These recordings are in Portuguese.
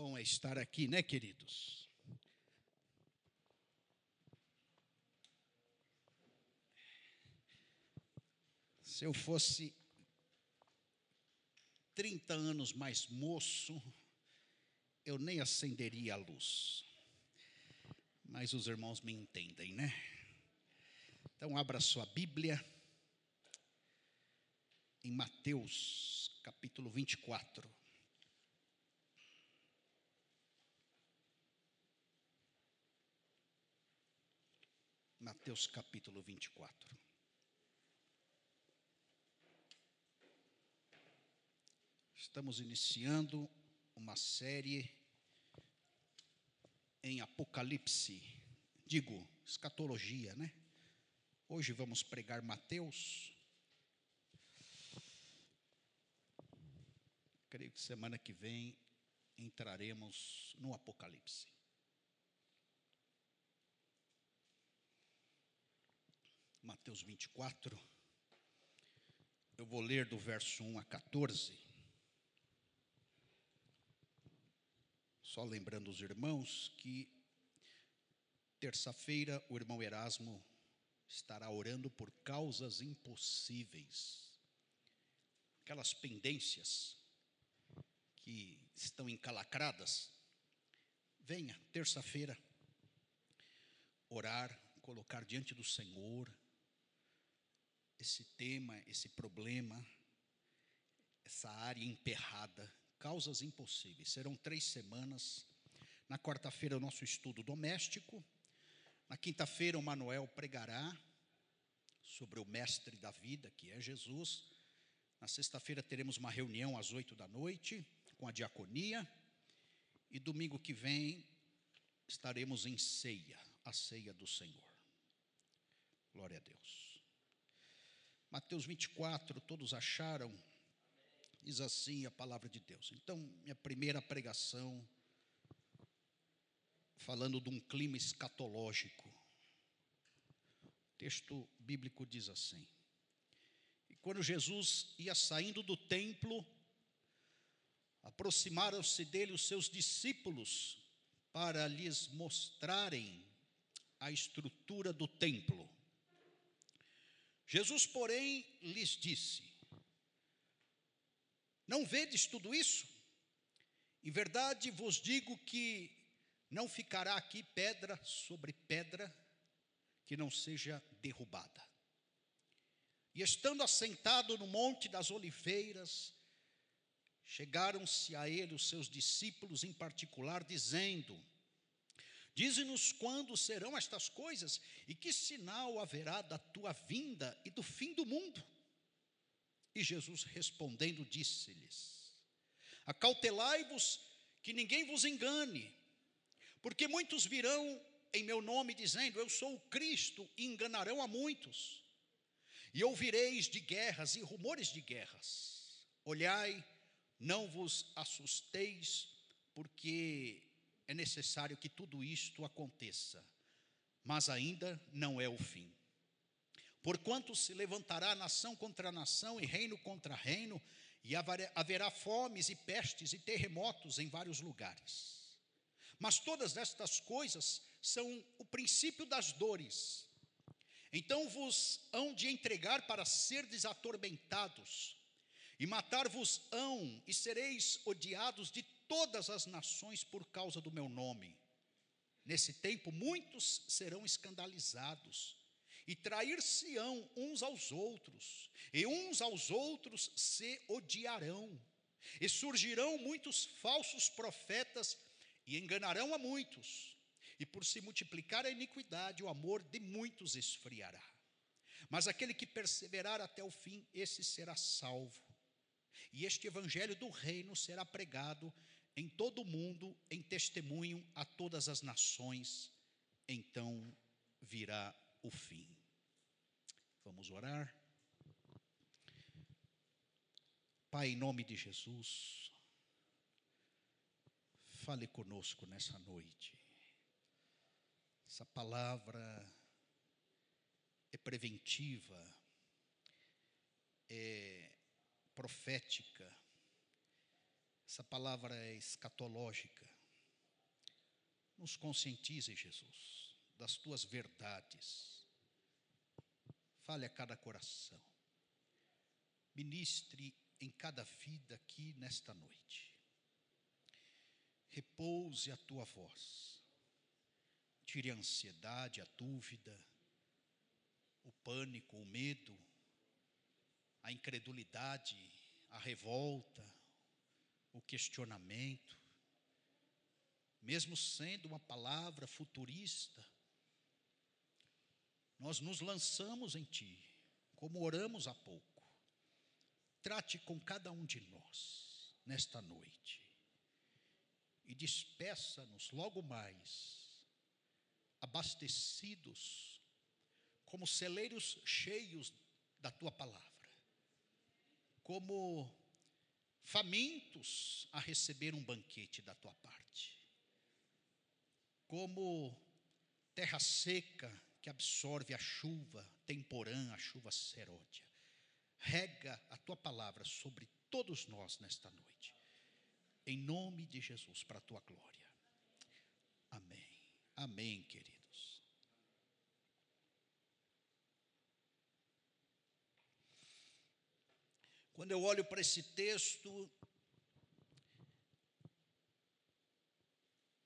Bom é estar aqui, né, queridos? Se eu fosse 30 anos mais moço, eu nem acenderia a luz. Mas os irmãos me entendem, né? Então, abra sua Bíblia em Mateus, capítulo 24. Mateus capítulo 24. Estamos iniciando uma série em Apocalipse, digo, escatologia, né? Hoje vamos pregar Mateus. Creio que semana que vem entraremos no Apocalipse. Mateus 24. Eu vou ler do verso 1 a 14. Só lembrando os irmãos que terça-feira o irmão Erasmo estará orando por causas impossíveis. Aquelas pendências que estão encalacradas. Venha terça-feira orar, colocar diante do Senhor esse tema, esse problema, essa área emperrada, causas impossíveis. Serão três semanas. Na quarta-feira, o nosso estudo doméstico. Na quinta-feira, o Manuel pregará sobre o mestre da vida, que é Jesus. Na sexta-feira, teremos uma reunião às oito da noite com a diaconia. E domingo que vem, estaremos em ceia, a ceia do Senhor. Glória a Deus. Mateus 24, todos acharam? Diz assim a palavra de Deus. Então, minha primeira pregação, falando de um clima escatológico. O texto bíblico diz assim: E quando Jesus ia saindo do templo, aproximaram-se dele os seus discípulos para lhes mostrarem a estrutura do templo. Jesus, porém, lhes disse: Não vedes tudo isso? Em verdade vos digo que não ficará aqui pedra sobre pedra que não seja derrubada. E estando assentado no Monte das Oliveiras, chegaram-se a ele os seus discípulos em particular, dizendo: Dize-nos quando serão estas coisas e que sinal haverá da tua vinda e do fim do mundo. E Jesus respondendo disse-lhes: Acautelai-vos que ninguém vos engane, porque muitos virão em meu nome dizendo: Eu sou o Cristo, e enganarão a muitos. E ouvireis de guerras e rumores de guerras. Olhai, não vos assusteis, porque é necessário que tudo isto aconteça, mas ainda não é o fim. Porquanto se levantará nação contra nação e reino contra reino, e haverá fomes e pestes e terremotos em vários lugares. Mas todas estas coisas são o princípio das dores. Então vos hão de entregar para ser desatormentados, e matar-vos-ão, e sereis odiados de todas as nações por causa do meu nome. Nesse tempo, muitos serão escandalizados e trair-se-ão uns aos outros, e uns aos outros se odiarão. E surgirão muitos falsos profetas e enganarão a muitos. E por se multiplicar a iniquidade, o amor de muitos esfriará. Mas aquele que perseverar até o fim, esse será salvo. E este evangelho do reino será pregado em todo o mundo em testemunho a todas as nações, então virá o fim. Vamos orar. Pai, em nome de Jesus, fale conosco nessa noite. Essa palavra é preventiva, é profética essa palavra é escatológica. Nos conscientize, Jesus, das tuas verdades. Fale a cada coração. Ministre em cada vida aqui nesta noite. Repouse a tua voz. Tire a ansiedade, a dúvida, o pânico, o medo, a incredulidade, a revolta, o questionamento. Mesmo sendo uma palavra futurista, nós nos lançamos em Ti, como oramos há pouco. Trate com cada um de nós nesta noite e despeça-nos logo mais, abastecidos, como celeiros cheios da Tua palavra, como famintos a receber um banquete da Tua parte, como terra seca que absorve a chuva temporã, a chuva seródia. Rega a tua palavra sobre todos nós nesta noite. Em nome de Jesus, para a tua glória. Amém. Amém, queridos. Quando eu olho para esse texto,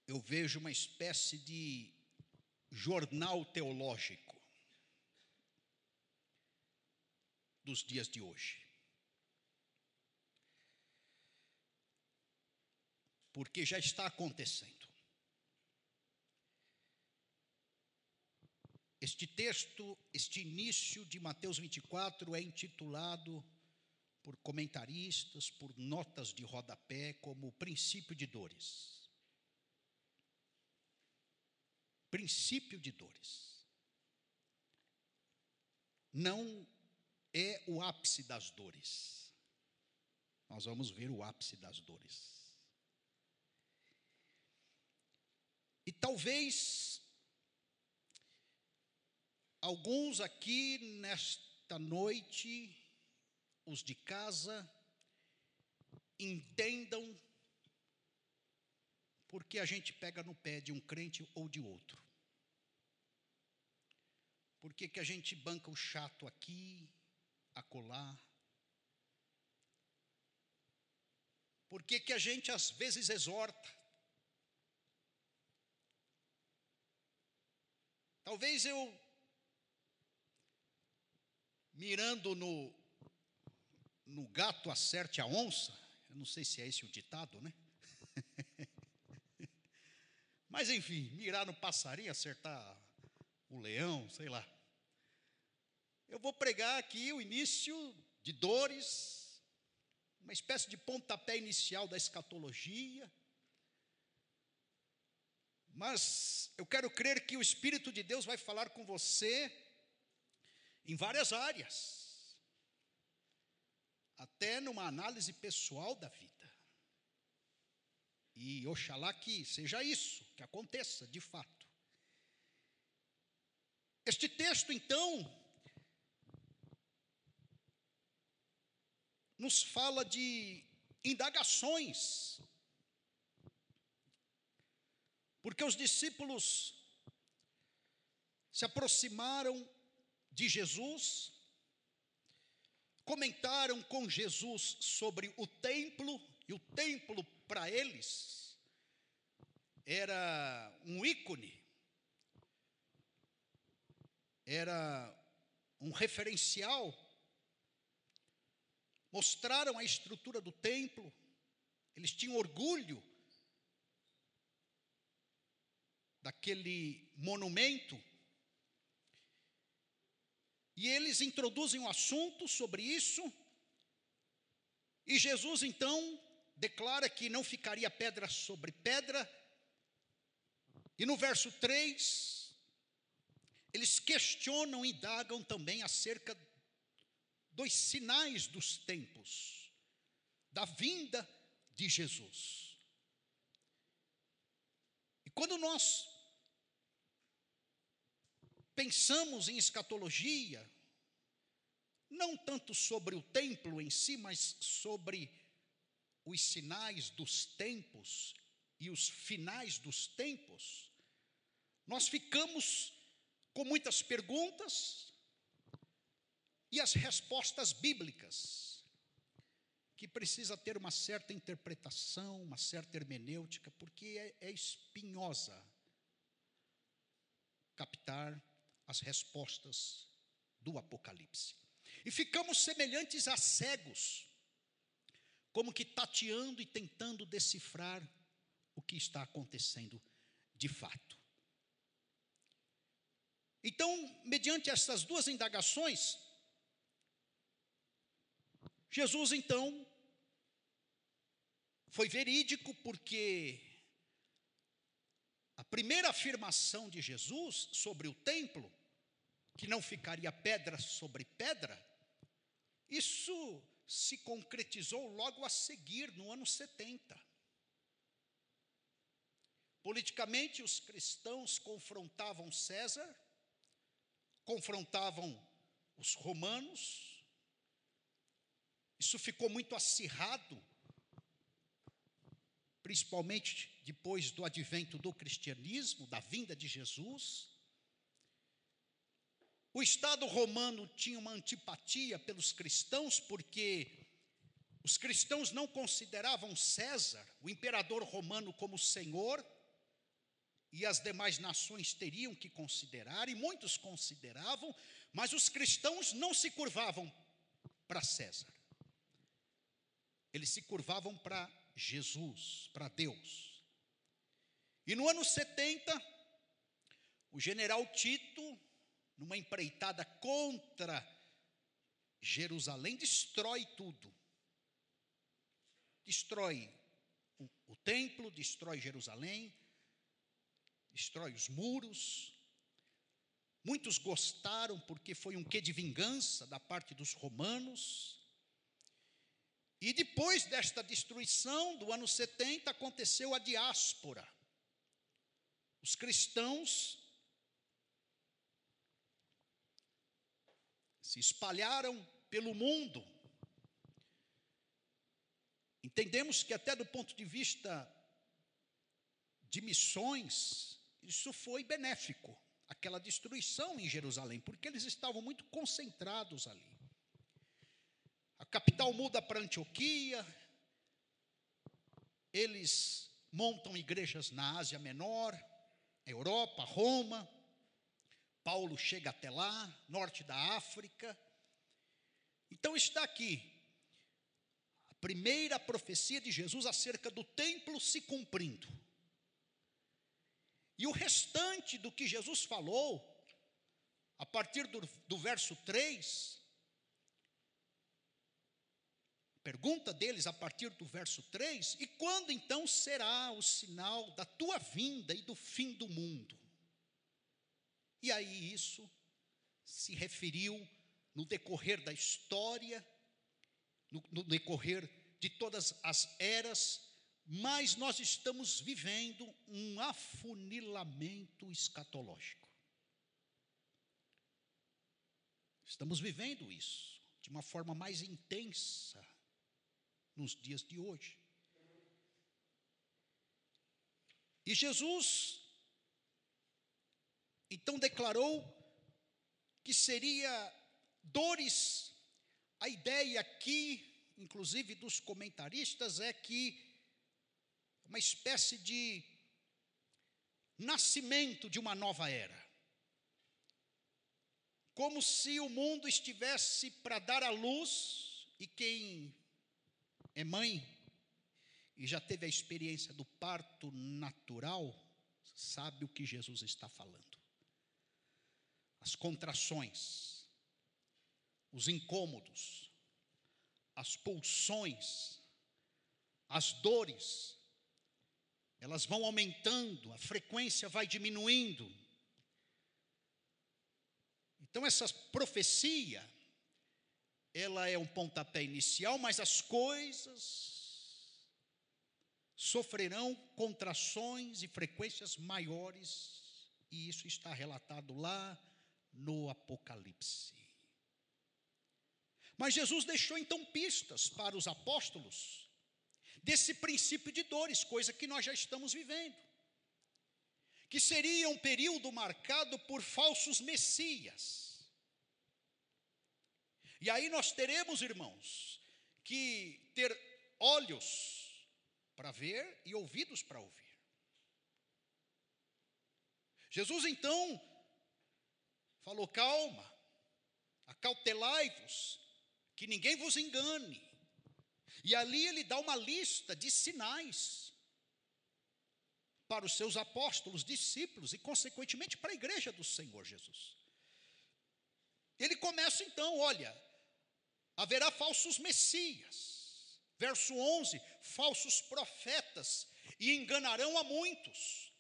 eu vejo uma espécie de jornal teológico dos dias de hoje. Porque já está acontecendo. Este texto, este início de Mateus 24 é intitulado por comentaristas, por notas de rodapé, como princípio de dores. princípio de dores. Não é o ápice das dores. Nós vamos ver o ápice das dores. E talvez alguns aqui nesta noite, os de casa, entendam porque a gente pega no pé de um crente ou de outro. Por que, que a gente banca o chato aqui, acolá? Por que, que a gente às vezes exorta? Talvez eu, mirando no, no gato acerte a onça, eu não sei se é esse o ditado, né? Mas enfim, mirar no passarinho, acertar o leão, sei lá. Eu vou pregar aqui o início de dores, uma espécie de pontapé inicial da escatologia. Mas eu quero crer que o Espírito de Deus vai falar com você em várias áreas, até numa análise pessoal da vida. E oxalá que seja isso, que aconteça de fato. Este texto, então, nos fala de indagações, porque os discípulos se aproximaram de Jesus, comentaram com Jesus sobre o templo, e o templo para eles era um ícone era um referencial, mostraram a estrutura do templo, eles tinham orgulho daquele monumento, e eles introduzem um assunto sobre isso, e Jesus então declara que não ficaria pedra sobre pedra, e no verso 3, eles questionam e indagam também acerca dos sinais dos tempos, da vinda de Jesus. E quando nós pensamos em escatologia, não tanto sobre o templo em si, mas sobre os sinais dos tempos e os finais dos tempos, nós ficamos com muitas perguntas e as respostas bíblicas, que precisa ter uma certa interpretação, uma certa hermenêutica, porque é, é espinhosa captar as respostas do Apocalipse. E ficamos semelhantes a cegos, como que tateando e tentando decifrar o que está acontecendo de fato. Então, mediante essas duas indagações, Jesus então foi verídico porque primeira afirmação de Jesus sobre o templo, que não ficaria pedra sobre pedra, isso se concretizou logo a seguir, no ano 70. Politicamente, os cristãos confrontavam César, confrontavam os romanos, isso ficou muito acirrado, principalmente depois do advento do cristianismo, da vinda de Jesus. O Estado romano tinha uma antipatia pelos cristãos, porque os cristãos não consideravam César, o imperador romano, como senhor, e as demais nações teriam que considerar, e muitos consideravam, mas os cristãos não se curvavam para César, eles se curvavam para Jesus, para Deus. E no ano 70, o general Tito, numa empreitada contra Jerusalém, destrói tudo. Destrói o, o templo, destrói Jerusalém, destrói os muros. Muitos gostaram porque foi um quê de vingança da parte dos romanos. E depois desta destruição do ano 70 aconteceu a diáspora. Os cristãos se espalharam pelo mundo. Entendemos que, até do ponto de vista de missões, isso foi benéfico, aquela destruição em Jerusalém, porque eles estavam muito concentrados ali. A capital muda para Antioquia, eles montam igrejas na Ásia Menor, Europa, Roma. Paulo chega até lá, norte da África. Então está aqui a primeira profecia de Jesus acerca do templo se cumprindo. E o restante do que Jesus falou, a partir do, do verso 3, pergunta deles a partir do verso 3: E quando então será o sinal da tua vinda e do fim do mundo? E aí isso se referiu no decorrer da história, no, no decorrer de todas as eras, mas nós estamos vivendo um afunilamento escatológico. Estamos vivendo isso de uma forma mais intensa nos dias de hoje. E Jesus então declarou que seria dores. A ideia aqui, inclusive dos comentaristas, é que uma espécie de nascimento de uma nova era. Como se o mundo estivesse para dar à luz e quem é mãe e já teve a experiência do parto natural, sabe o que Jesus está falando. As contrações, os incômodos, as pulsões, as dores, elas vão aumentando, a frequência vai diminuindo. Então, essa profecia ela é um pontapé inicial, mas as coisas sofrerão contrações e frequências maiores, e isso está relatado lá no Apocalipse. Mas Jesus deixou então pistas para os apóstolos, desse princípio de dores, coisa que nós já estamos vivendo. Que seria um período marcado por falsos messias. E aí nós teremos, irmãos, que ter olhos para ver e ouvidos para ouvir. Jesus então falou: calma, acautelai-vos, que ninguém vos engane. E ali ele dá uma lista de sinais para os seus apóstolos, discípulos e, consequentemente, para a igreja do Senhor Jesus. Ele começa então, olha, haverá falsos messias. Verso 11: falsos profetas e enganarão a muitos.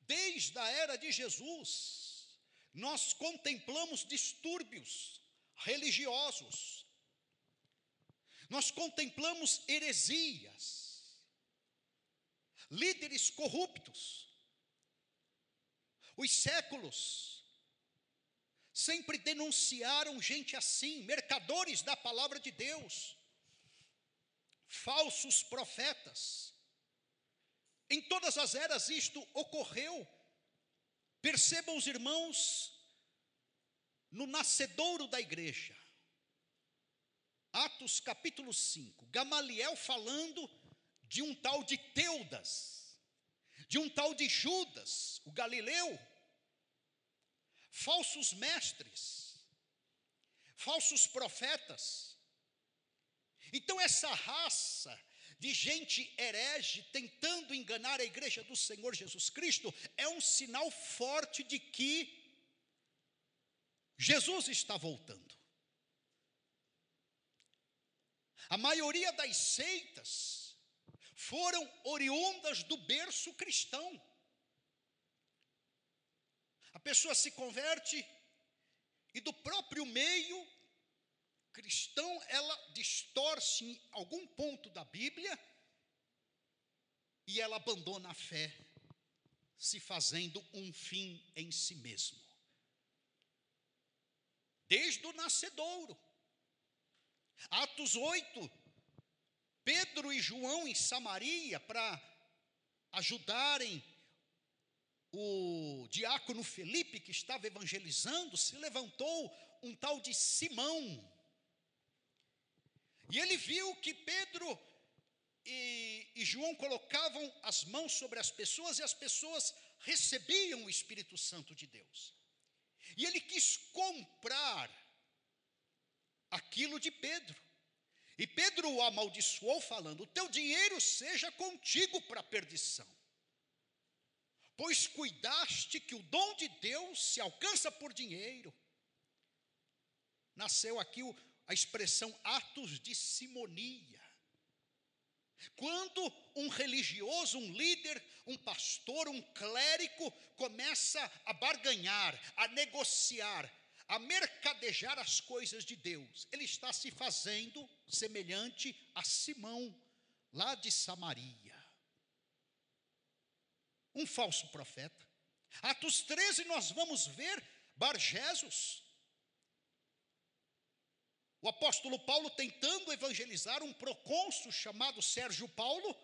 Desde a era de Jesus, nós contemplamos distúrbios religiosos, nós contemplamos heresias, líderes corruptos. Os séculos sempre denunciaram gente assim, mercadores da palavra de Deus, falsos profetas. Em todas as eras isto ocorreu. Percebam os irmãos, no nascedouro da igreja, Atos capítulo 5, Gamaliel falando de um tal de Teudas, de um tal de Judas, o Galileu, falsos mestres, falsos profetas. Então, essa raça de gente herege tentando enganar a igreja do Senhor Jesus Cristo é um sinal forte de que Jesus está voltando. A maioria das seitas foram oriundas do berço cristão. Pessoa se converte e do próprio meio cristão, ela distorce em algum ponto da Bíblia e ela abandona a fé, se fazendo um fim em si mesmo. Desde o nascedouro. Atos 8, Pedro e João em Samaria para ajudarem o diácono Felipe, que estava evangelizando, se levantou um tal de Simão, e ele viu que Pedro e, e, João colocavam as mãos sobre as pessoas e as pessoas recebiam o Espírito Santo de Deus. E ele quis comprar aquilo de Pedro. E Pedro o amaldiçoou, falando: O teu dinheiro seja contigo para a perdição. Pois cuidaste que o dom de Deus se alcança por dinheiro. Nasceu aqui a expressão atos de simonia. Quando um religioso, um líder, um pastor, um clérigo começa a barganhar, a negociar, a mercadejar as coisas de Deus, ele está se fazendo semelhante a Simão, lá de Samaria. Um falso profeta. Atos 13, nós vamos ver Barjesus, o apóstolo Paulo tentando evangelizar um procônsul chamado Sérgio Paulo.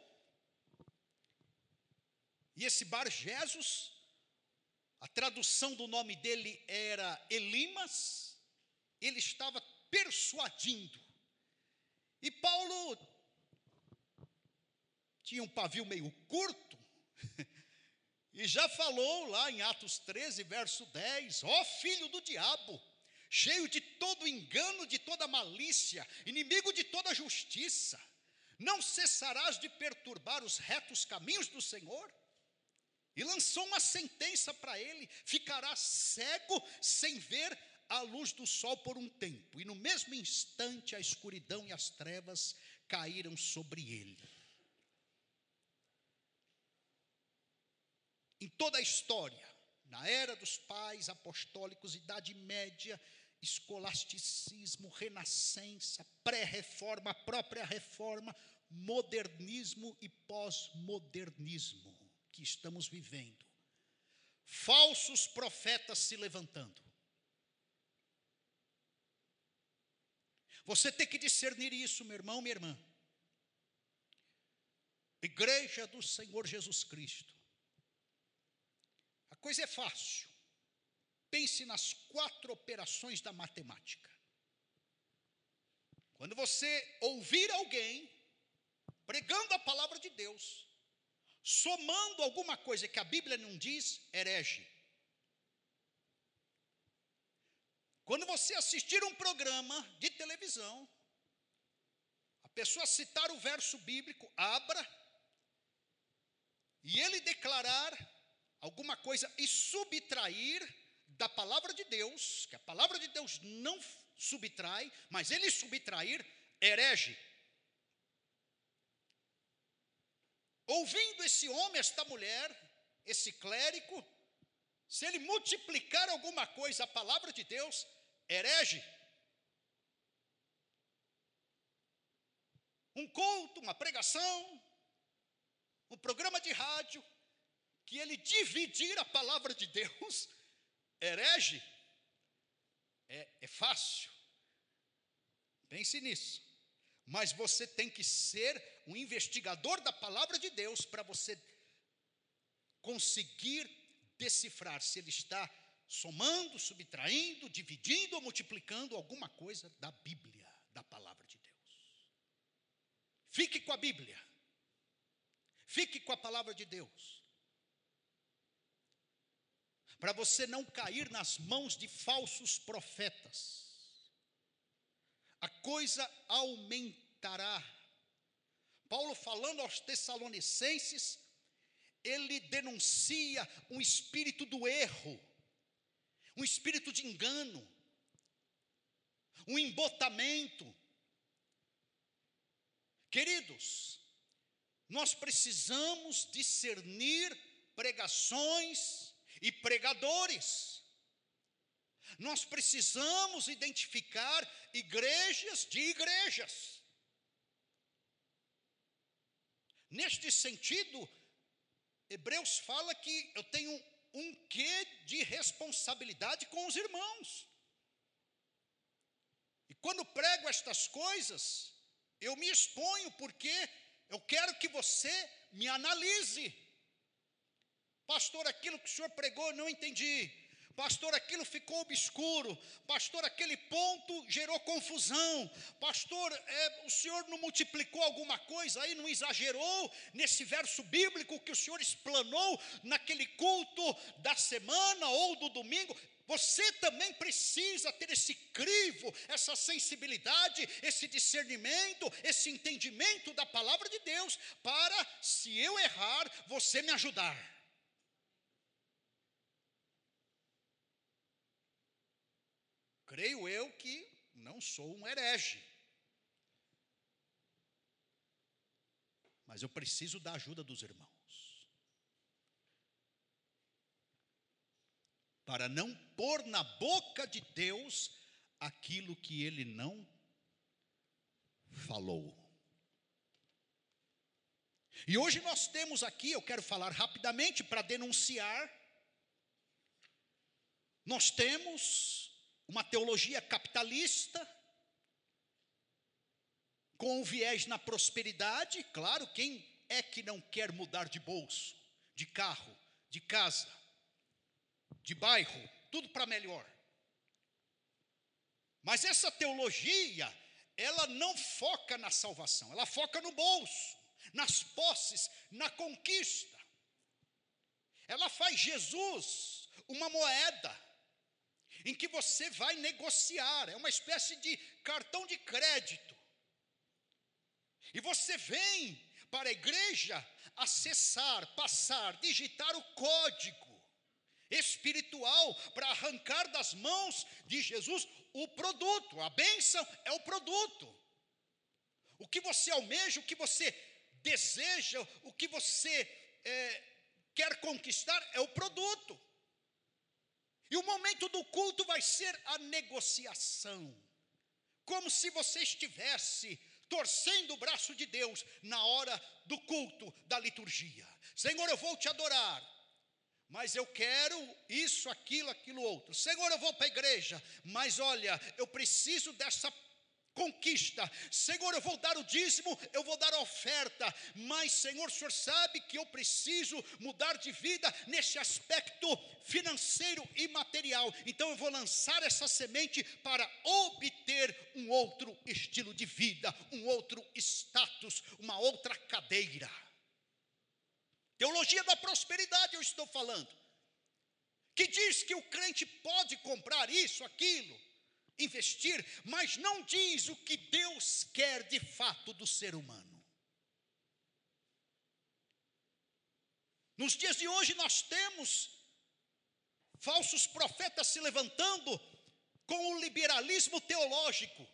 E esse Bar Jesus, a tradução do nome dele era Elimas, ele estava persuadindo. E Paulo tinha um pavio meio curto, e já falou lá em Atos 13, verso 10: Ó oh, filho do diabo, cheio de todo engano, de toda malícia, inimigo de toda justiça, não cessarás de perturbar os retos caminhos do Senhor? E lançou uma sentença para ele: ficará cego sem ver a luz do sol por um tempo. E no mesmo instante a escuridão e as trevas caíram sobre ele. Em toda a história, na era dos pais apostólicos, Idade Média, escolasticismo, renascença, pré-reforma, própria reforma, modernismo e pós-modernismo que estamos vivendo. Falsos profetas se levantando. Você tem que discernir isso, meu irmão, minha irmã. Igreja do Senhor Jesus Cristo. Coisa é fácil. Pense nas quatro operações da matemática. Quando você ouvir alguém pregando a palavra de Deus, somando alguma coisa que a Bíblia não diz, herege. Quando você assistir um programa de televisão, a pessoa citar o verso bíblico, abra, e ele declarar alguma coisa e subtrair da palavra de Deus, que a palavra de Deus não subtrai, mas ele subtrair, herege. Ouvindo esse homem, esta mulher, esse clérigo, se ele multiplicar alguma coisa, a palavra de Deus, herege. Um culto, uma pregação, um programa de rádio, que ele dividir a palavra de Deus, herege. É, é fácil. Pense nisso. Mas você tem que ser um investigador da palavra de Deus para você conseguir decifrar se ele está somando, subtraindo, dividindo ou multiplicando alguma coisa da Bíblia, da palavra de Deus. Fique com a Bíblia. Fique com a palavra de Deus. Para você não cair nas mãos de falsos profetas. A coisa aumentará. Paulo falando aos Tessalonicenses, ele denuncia um espírito do erro um espírito de engano, um embotamento. Queridos, nós precisamos discernir pregações e pregadores. Nós precisamos identificar igrejas de igrejas. Neste sentido, Hebreus fala que eu tenho um quê de responsabilidade com os irmãos. E quando prego estas coisas, eu me exponho porque eu quero que você me analise. Pastor, aquilo que o senhor pregou, não entendi pastor, aquilo ficou obscuro, pastor, aquele ponto gerou confusão, pastor, é, o senhor não multiplicou alguma coisa aí, não exagerou nesse verso bíblico que o senhor explanou naquele culto da semana ou do domingo. Você também precisa ter esse crivo, essa sensibilidade, esse discernimento, esse entendimento da palavra de Deus, para, se eu errar, você me ajudar. Creio eu que não sou um herege. Mas eu preciso da ajuda dos irmãos. Para não pôr na boca de Deus aquilo que ele não falou. E hoje nós temos aqui, eu quero falar rapidamente para denunciar. Nós temos uma teologia capitalista, com um viés na prosperidade, claro, quem é que não quer mudar de bolso, de carro, de casa, de bairro, tudo para melhor. Mas essa teologia, ela não foca na salvação, ela foca no bolso, nas posses, na conquista. Ela faz Jesus uma moeda em que você vai negociar, é uma espécie de cartão de crédito. E você vem para a igreja acessar, passar, digitar o código espiritual para arrancar das mãos de Jesus o produto. A bênção é o produto. O que você almeja, o que você deseja, o que você é, quer conquistar é o produto. E o momento do culto vai ser a negociação. Como se você estivesse torcendo o braço de Deus na hora do culto, da liturgia. Senhor, eu vou te adorar, mas eu quero isso, aquilo, aquilo outro. Senhor, eu vou para a igreja, mas olha, eu preciso dessa conquista. Senhor, eu vou dar o dízimo, eu vou dar a oferta, mas, Senhor, o Senhor sabe que eu preciso mudar de vida nesse aspecto financeiro e material. Então, eu vou lançar essa semente para obter um outro estilo de vida, um outro status, uma outra cadeira. Teologia da prosperidade, eu estou falando. Que diz que o crente pode comprar isso, aquilo, investir, mas não diz o que Deus quer de fato do ser humano. Nos dias de hoje nós temos falsos profetas se levantando com o liberalismo teológico.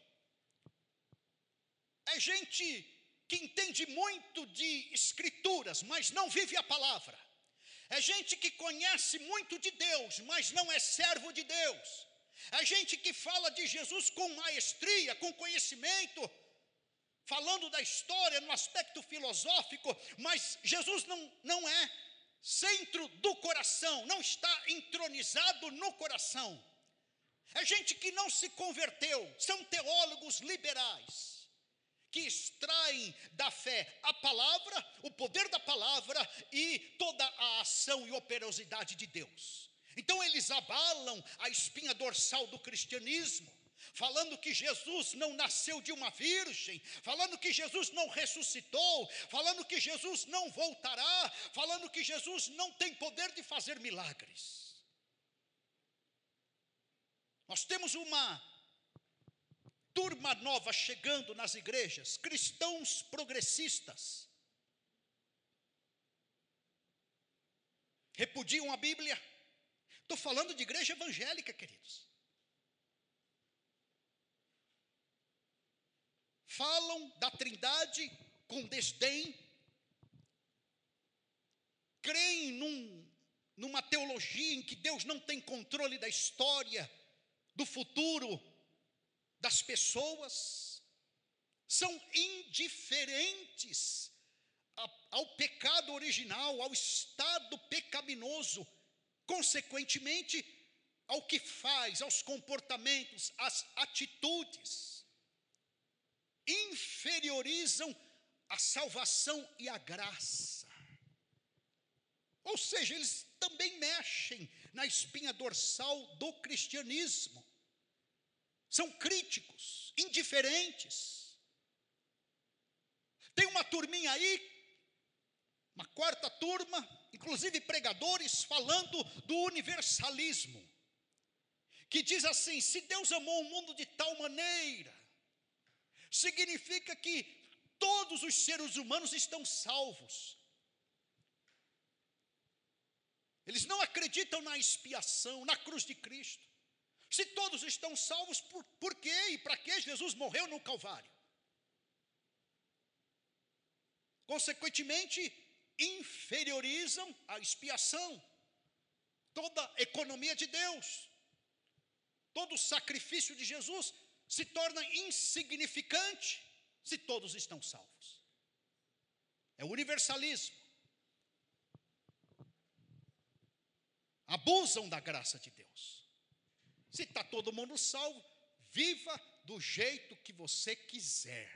É gente que entende muito de escrituras, mas não vive a palavra. É gente que conhece muito de Deus, mas não é servo de Deus. É gente que fala de Jesus com maestria, com conhecimento, falando da história no aspecto filosófico, mas Jesus não, não é centro do coração, não está entronizado no coração. É gente que não se converteu, são teólogos liberais que extraem da fé a palavra, o poder da palavra e toda a ação e operosidade de Deus. Então eles abalam a espinha dorsal do cristianismo, falando que Jesus não nasceu de uma virgem, falando que Jesus não ressuscitou, falando que Jesus não voltará, falando que Jesus não tem poder de fazer milagres. Nós temos uma turma nova chegando nas igrejas, cristãos progressistas. Repudiam a Bíblia. Estou falando de igreja evangélica, queridos. Falam da Trindade com desdém, creem num, numa teologia em que Deus não tem controle da história, do futuro, das pessoas, são indiferentes ao pecado original, ao estado pecaminoso, consequentemente, ao que faz, aos comportamentos, às atitudes, inferiorizam a salvação e a graça. Ou seja, eles também mexem na espinha dorsal do cristianismo são críticos, indiferentes. Tem uma turminha aí, uma quarta turma, inclusive pregadores, falando do universalismo, que diz assim: se Deus amou o mundo de tal maneira, significa que todos os seres humanos estão salvos. Eles não acreditam na expiação, na cruz de Cristo. Se todos estão salvos, por, por quê e para que Jesus morreu no Calvário? Consequentemente, inferiorizam a expiação, toda a economia de Deus, todo o sacrifício de Jesus se torna insignificante se todos estão salvos. É universalismo. Abusam da graça de Deus. Se está todo mundo salvo, viva do jeito que você quiser.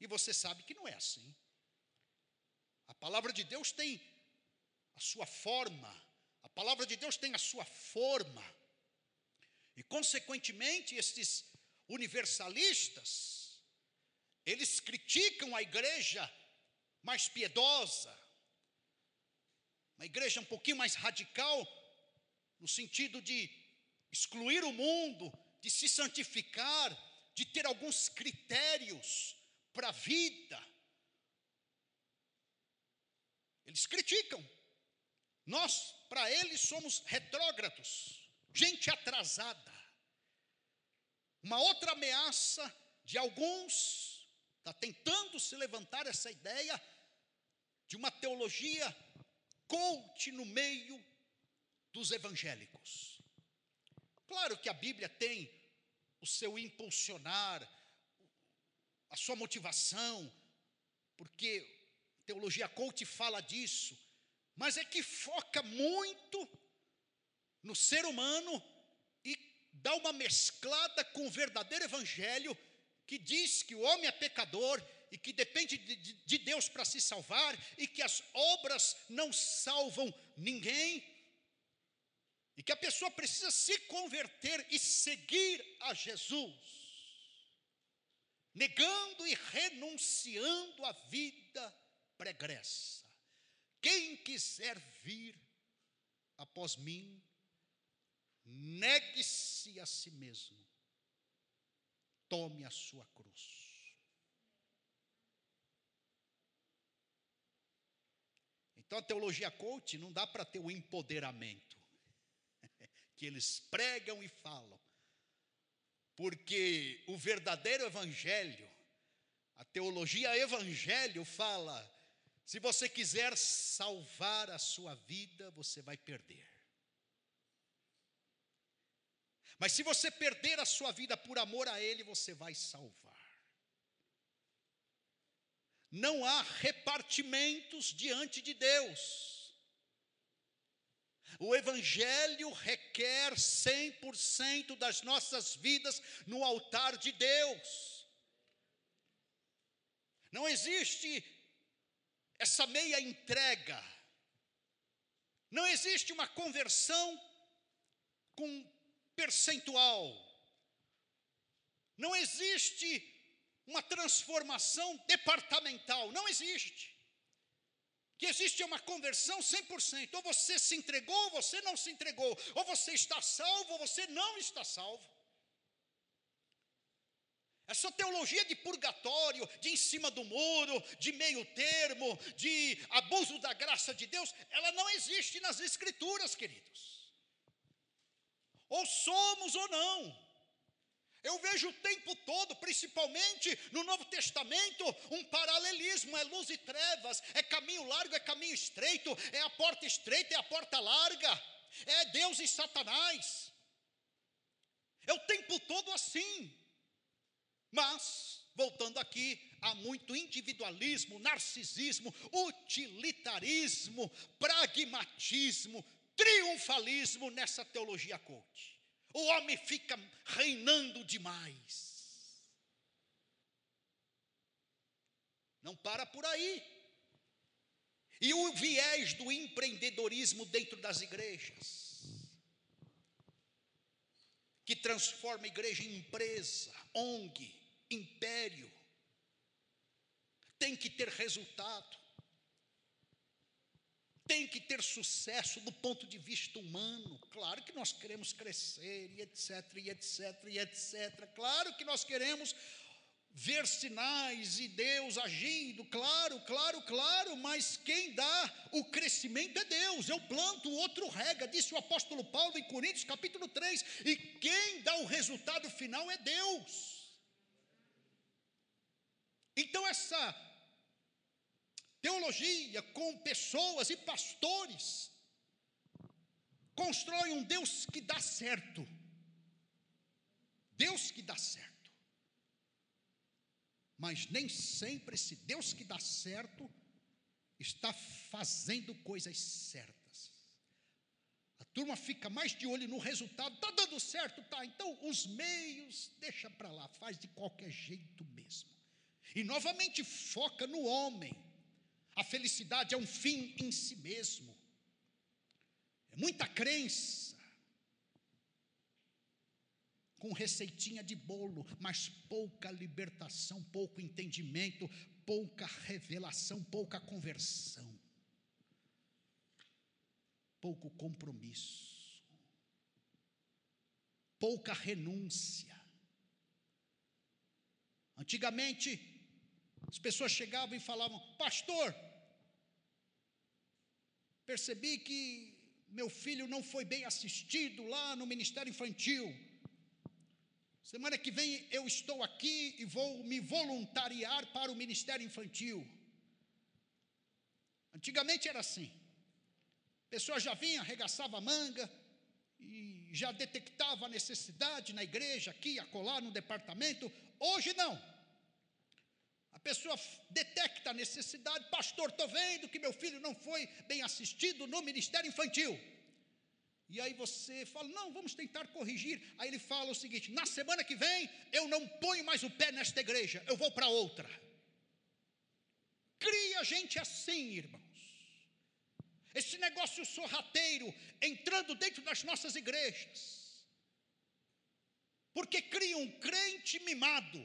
E você sabe que não é assim. Palavra de Deus tem a sua forma, a palavra de Deus tem a sua forma. E, consequentemente, estes universalistas, eles criticam a igreja mais piedosa, uma igreja um pouquinho mais radical, no sentido de excluir o mundo, de se santificar, de ter alguns critérios para a vida. Eles criticam. Nós, para eles, somos retrógrados, gente atrasada. Uma outra ameaça de alguns, está tentando se levantar essa ideia de uma teologia coach no meio dos evangélicos. Claro que a Bíblia tem o seu impulsionar, a sua motivação, porque teologia coach fala disso, mas é que foca muito no ser humano e dá uma mesclada com o verdadeiro evangelho que diz que o homem é pecador e que depende de, de, de Deus para se salvar e que as obras não salvam ninguém e que a pessoa precisa se converter e seguir a Jesus, negando e renunciando à vida pregressa. Quem quiser vir após mim, negue-se a si mesmo, tome a sua cruz. Então a teologia coach não dá para ter o empoderamento que eles pregam e falam. Porque o verdadeiro evangelho, a teologia evangelho fala: se você quiser salvar a sua vida, você vai perder. Mas se você perder a sua vida por amor a Ele, você vai salvar. Não há repartimentos diante de Deus. O Evangelho requer 100% das nossas vidas no altar de Deus. Não existe essa meia entrega. Não existe uma conversão com percentual. Não existe uma transformação departamental, não existe. Que existe uma conversão 100%, ou você se entregou, ou você não se entregou, ou você está salvo, ou você não está salvo. Essa teologia de purgatório, de em cima do muro, de meio termo, de abuso da graça de Deus, ela não existe nas Escrituras, queridos. Ou somos ou não. Eu vejo o tempo todo, principalmente no Novo Testamento, um paralelismo: é luz e trevas, é caminho largo, é caminho estreito, é a porta estreita, é a porta larga, é Deus e Satanás. É o tempo todo assim. Mas, voltando aqui, há muito individualismo, narcisismo, utilitarismo, pragmatismo, triunfalismo nessa teologia coach. O homem fica reinando demais. Não para por aí. E o viés do empreendedorismo dentro das igrejas, que transforma a igreja em empresa, ONG, império, tem que ter resultado, tem que ter sucesso do ponto de vista humano. Claro que nós queremos crescer, e etc, e etc, e etc. Claro que nós queremos ver sinais e Deus agindo, claro, claro, claro, mas quem dá o crescimento é Deus. Eu planto, o outro rega, disse o apóstolo Paulo em Coríntios capítulo 3, e quem dá o resultado final é Deus. Então, essa teologia com pessoas e pastores constrói um Deus que dá certo. Deus que dá certo. Mas nem sempre esse Deus que dá certo está fazendo coisas certas. A turma fica mais de olho no resultado, está dando certo, tá? Então os meios deixa para lá, faz de qualquer jeito mesmo. E novamente foca no homem. A felicidade é um fim em si mesmo. É muita crença. Com receitinha de bolo, mas pouca libertação, pouco entendimento, pouca revelação, pouca conversão. Pouco compromisso. Pouca renúncia. Antigamente, as pessoas chegavam e falavam: Pastor, percebi que meu filho não foi bem assistido lá no Ministério Infantil. Semana que vem eu estou aqui e vou me voluntariar para o Ministério Infantil. Antigamente era assim. A pessoa já vinha, arregaçava a manga e já detectava a necessidade na igreja, aqui, acolá, no departamento. Hoje não pessoa detecta a necessidade, pastor, estou vendo que meu filho não foi bem assistido no ministério infantil. E aí você fala, não, vamos tentar corrigir. Aí ele fala o seguinte: na semana que vem eu não ponho mais o pé nesta igreja, eu vou para outra. Cria gente assim, irmãos. Esse negócio sorrateiro entrando dentro das nossas igrejas. Porque cria um crente mimado,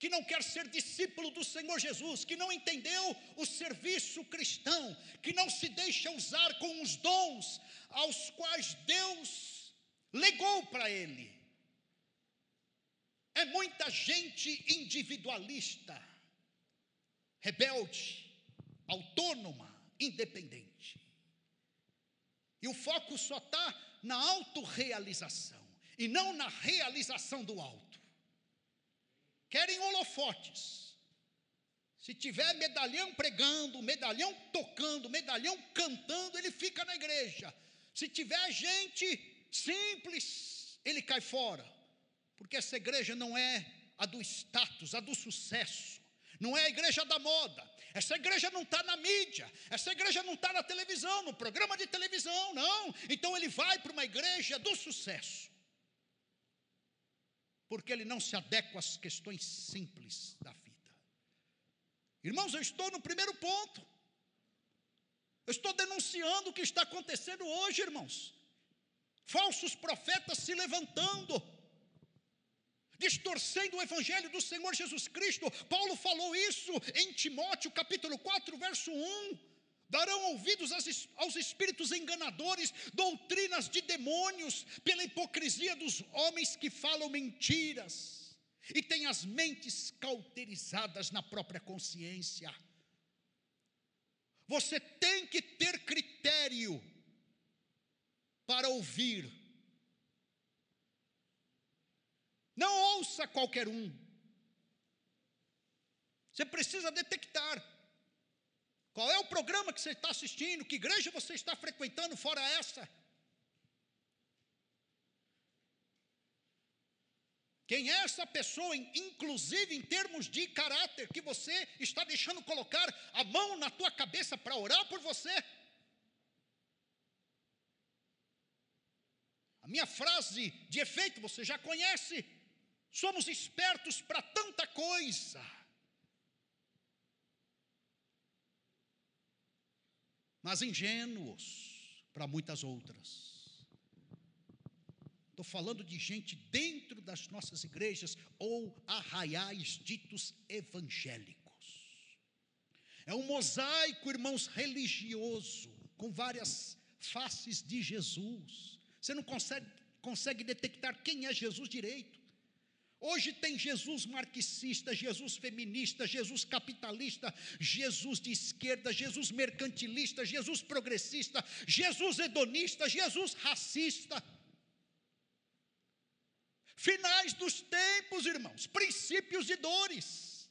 que não quer ser discípulo do Senhor Jesus, que não entendeu o serviço cristão, que não se deixa usar com os dons aos quais Deus legou para ele. É muita gente individualista, rebelde, autônoma, independente. E o foco só está na autorrealização e não na realização do alto. Querem holofotes. Se tiver medalhão pregando, medalhão tocando, medalhão cantando, ele fica na igreja. Se tiver gente simples, ele cai fora. Porque essa igreja não é a do status, a do sucesso. Não é a igreja da moda. Essa igreja não está na mídia. Essa igreja não está na televisão, no programa de televisão, não. Então ele vai para uma igreja do sucesso. Porque ele não se adequa às questões simples da vida. Irmãos, eu estou no primeiro ponto. Eu estou denunciando o que está acontecendo hoje, irmãos. Falsos profetas se levantando, distorcendo o evangelho do Senhor Jesus Cristo. Paulo falou isso em Timóteo, capítulo 4, verso 1. Darão ouvidos aos espíritos enganadores, doutrinas de demônios, pela hipocrisia dos homens que falam mentiras e têm as mentes cauterizadas na própria consciência. Você tem que ter critério para ouvir. Não ouça qualquer um. Você precisa detectar qual é o programa que você está assistindo, que igreja você está frequentando fora essa. Quem é essa pessoa, inclusive em termos de caráter, que você está deixando colocar a mão na tua cabeça para orar por você? A minha frase de efeito você já conhece. Somos espertos para tanta coisa. Mas ingênuos para muitas outras. Estou falando de gente dentro das nossas igrejas ou arraiais ditos evangélicos. É um mosaico, irmãos, religioso, com várias faces de Jesus. Você não consegue, consegue detectar quem é Jesus direito. Hoje tem Jesus marxista, Jesus feminista, Jesus capitalista, Jesus de esquerda, Jesus mercantilista, Jesus progressista, Jesus hedonista, Jesus racista. Finais dos tempos, irmãos, princípios de dores.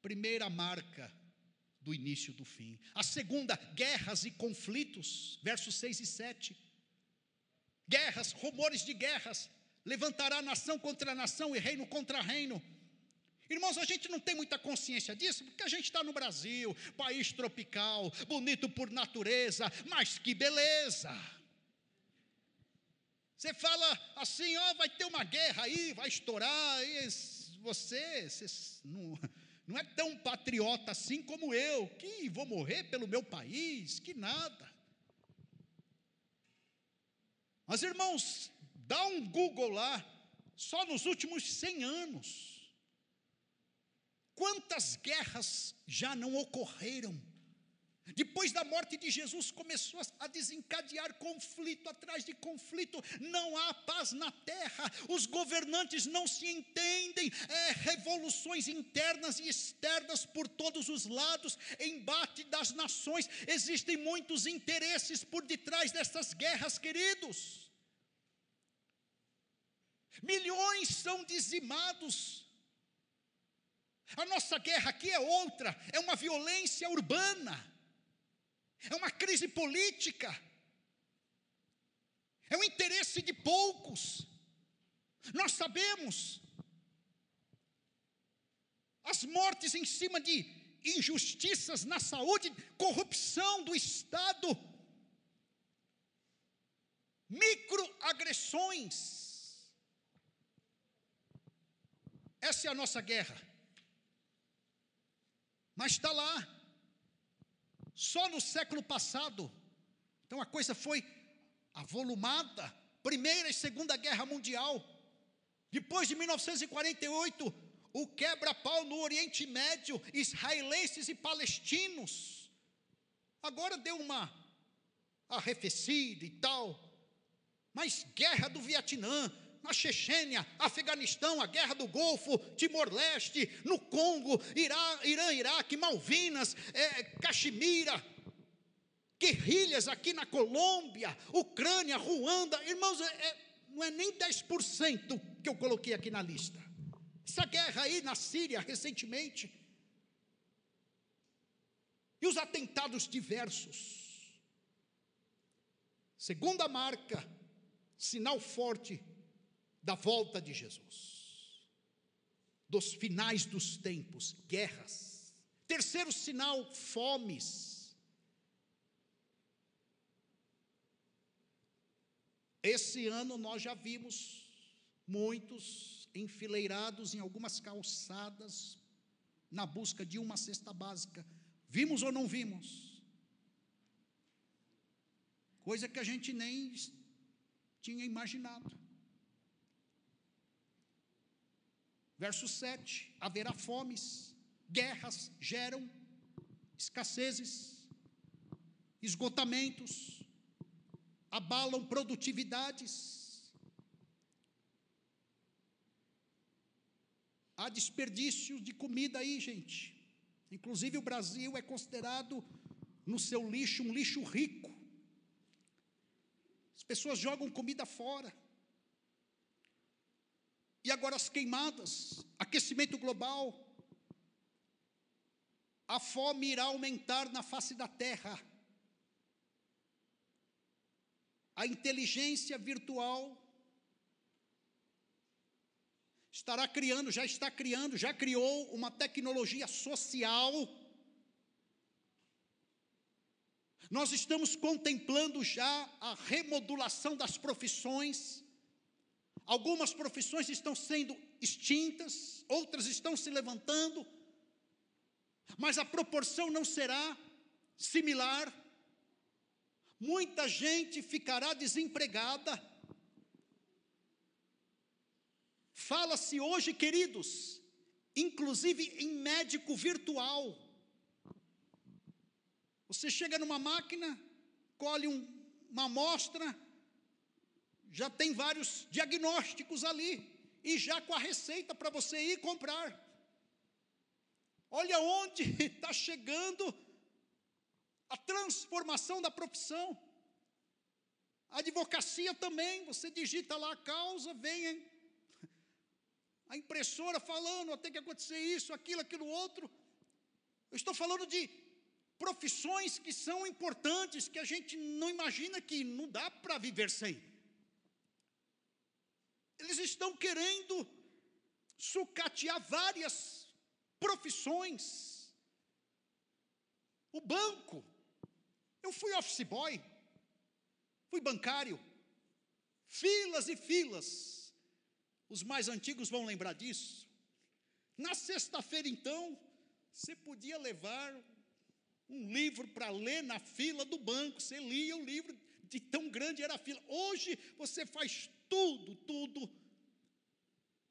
Primeira marca do início do fim. A segunda, guerras e conflitos, versos 6 e 7. Guerras, rumores de guerras. Levantará nação contra nação e reino contra reino. Irmãos, a gente não tem muita consciência disso, porque a gente está no Brasil, país tropical, bonito por natureza, mas que beleza! Você fala assim, ó, vai ter uma guerra aí, vai estourar, e você, você não, não é tão patriota assim como eu, que vou morrer pelo meu país, que nada. Mas irmãos, dá um Google lá, só nos últimos 100 anos, Quantas guerras já não ocorreram? Depois da morte de Jesus, começou a desencadear conflito atrás de conflito, não há paz na terra, os governantes não se entendem, é, revoluções internas e externas por todos os lados, embate das nações, existem muitos interesses por detrás dessas guerras, queridos. Milhões são dizimados, a nossa guerra aqui é outra, é uma violência urbana, é uma crise política, é o interesse de poucos. Nós sabemos, as mortes em cima de injustiças na saúde, corrupção do Estado, microagressões. Essa é a nossa guerra. Mas está lá. Só no século passado. Então a coisa foi avolumada. Primeira e Segunda Guerra Mundial. Depois de 1948, o quebra-pau no Oriente Médio, israelenses e palestinos. Agora deu uma arrefecida e tal. Mas guerra do Vietnã, na Chechênia, Afeganistão, a guerra do Golfo, Timor-Leste, no Congo, Irã, Irã Iraque, Malvinas, é, Caxemira, guerrilhas aqui na Colômbia, Ucrânia, Ruanda, irmãos, é, é, não é nem 10% que eu coloquei aqui na lista. Essa guerra aí na Síria recentemente. E os atentados diversos. Segunda marca, sinal forte da volta de Jesus, dos finais dos tempos, guerras. Terceiro sinal, fomes. Esse ano nós já vimos muitos enfileirados em algumas calçadas na busca de uma cesta básica. Vimos ou não vimos? Coisa que a gente nem tinha imaginado. Verso 7: haverá fomes, guerras geram escassezes, esgotamentos, abalam produtividades, há desperdício de comida aí, gente. Inclusive o Brasil é considerado no seu lixo um lixo rico. As pessoas jogam comida fora. Agora as queimadas, aquecimento global, a fome irá aumentar na face da terra. A inteligência virtual estará criando, já está criando, já criou uma tecnologia social. Nós estamos contemplando já a remodulação das profissões. Algumas profissões estão sendo extintas, outras estão se levantando, mas a proporção não será similar. Muita gente ficará desempregada. Fala-se hoje, queridos, inclusive em médico virtual. Você chega numa máquina, colhe um, uma amostra, já tem vários diagnósticos ali, e já com a receita para você ir comprar. Olha onde está chegando a transformação da profissão. A advocacia também, você digita lá a causa, vem a impressora falando, tem que acontecer isso, aquilo, aquilo outro. Eu estou falando de profissões que são importantes, que a gente não imagina que não dá para viver sem. Eles estão querendo sucatear várias profissões. O banco. Eu fui office boy, fui bancário, filas e filas. Os mais antigos vão lembrar disso. Na sexta-feira, então, você podia levar um livro para ler na fila do banco. Você lia o livro, de tão grande era a fila. Hoje você faz tudo, tudo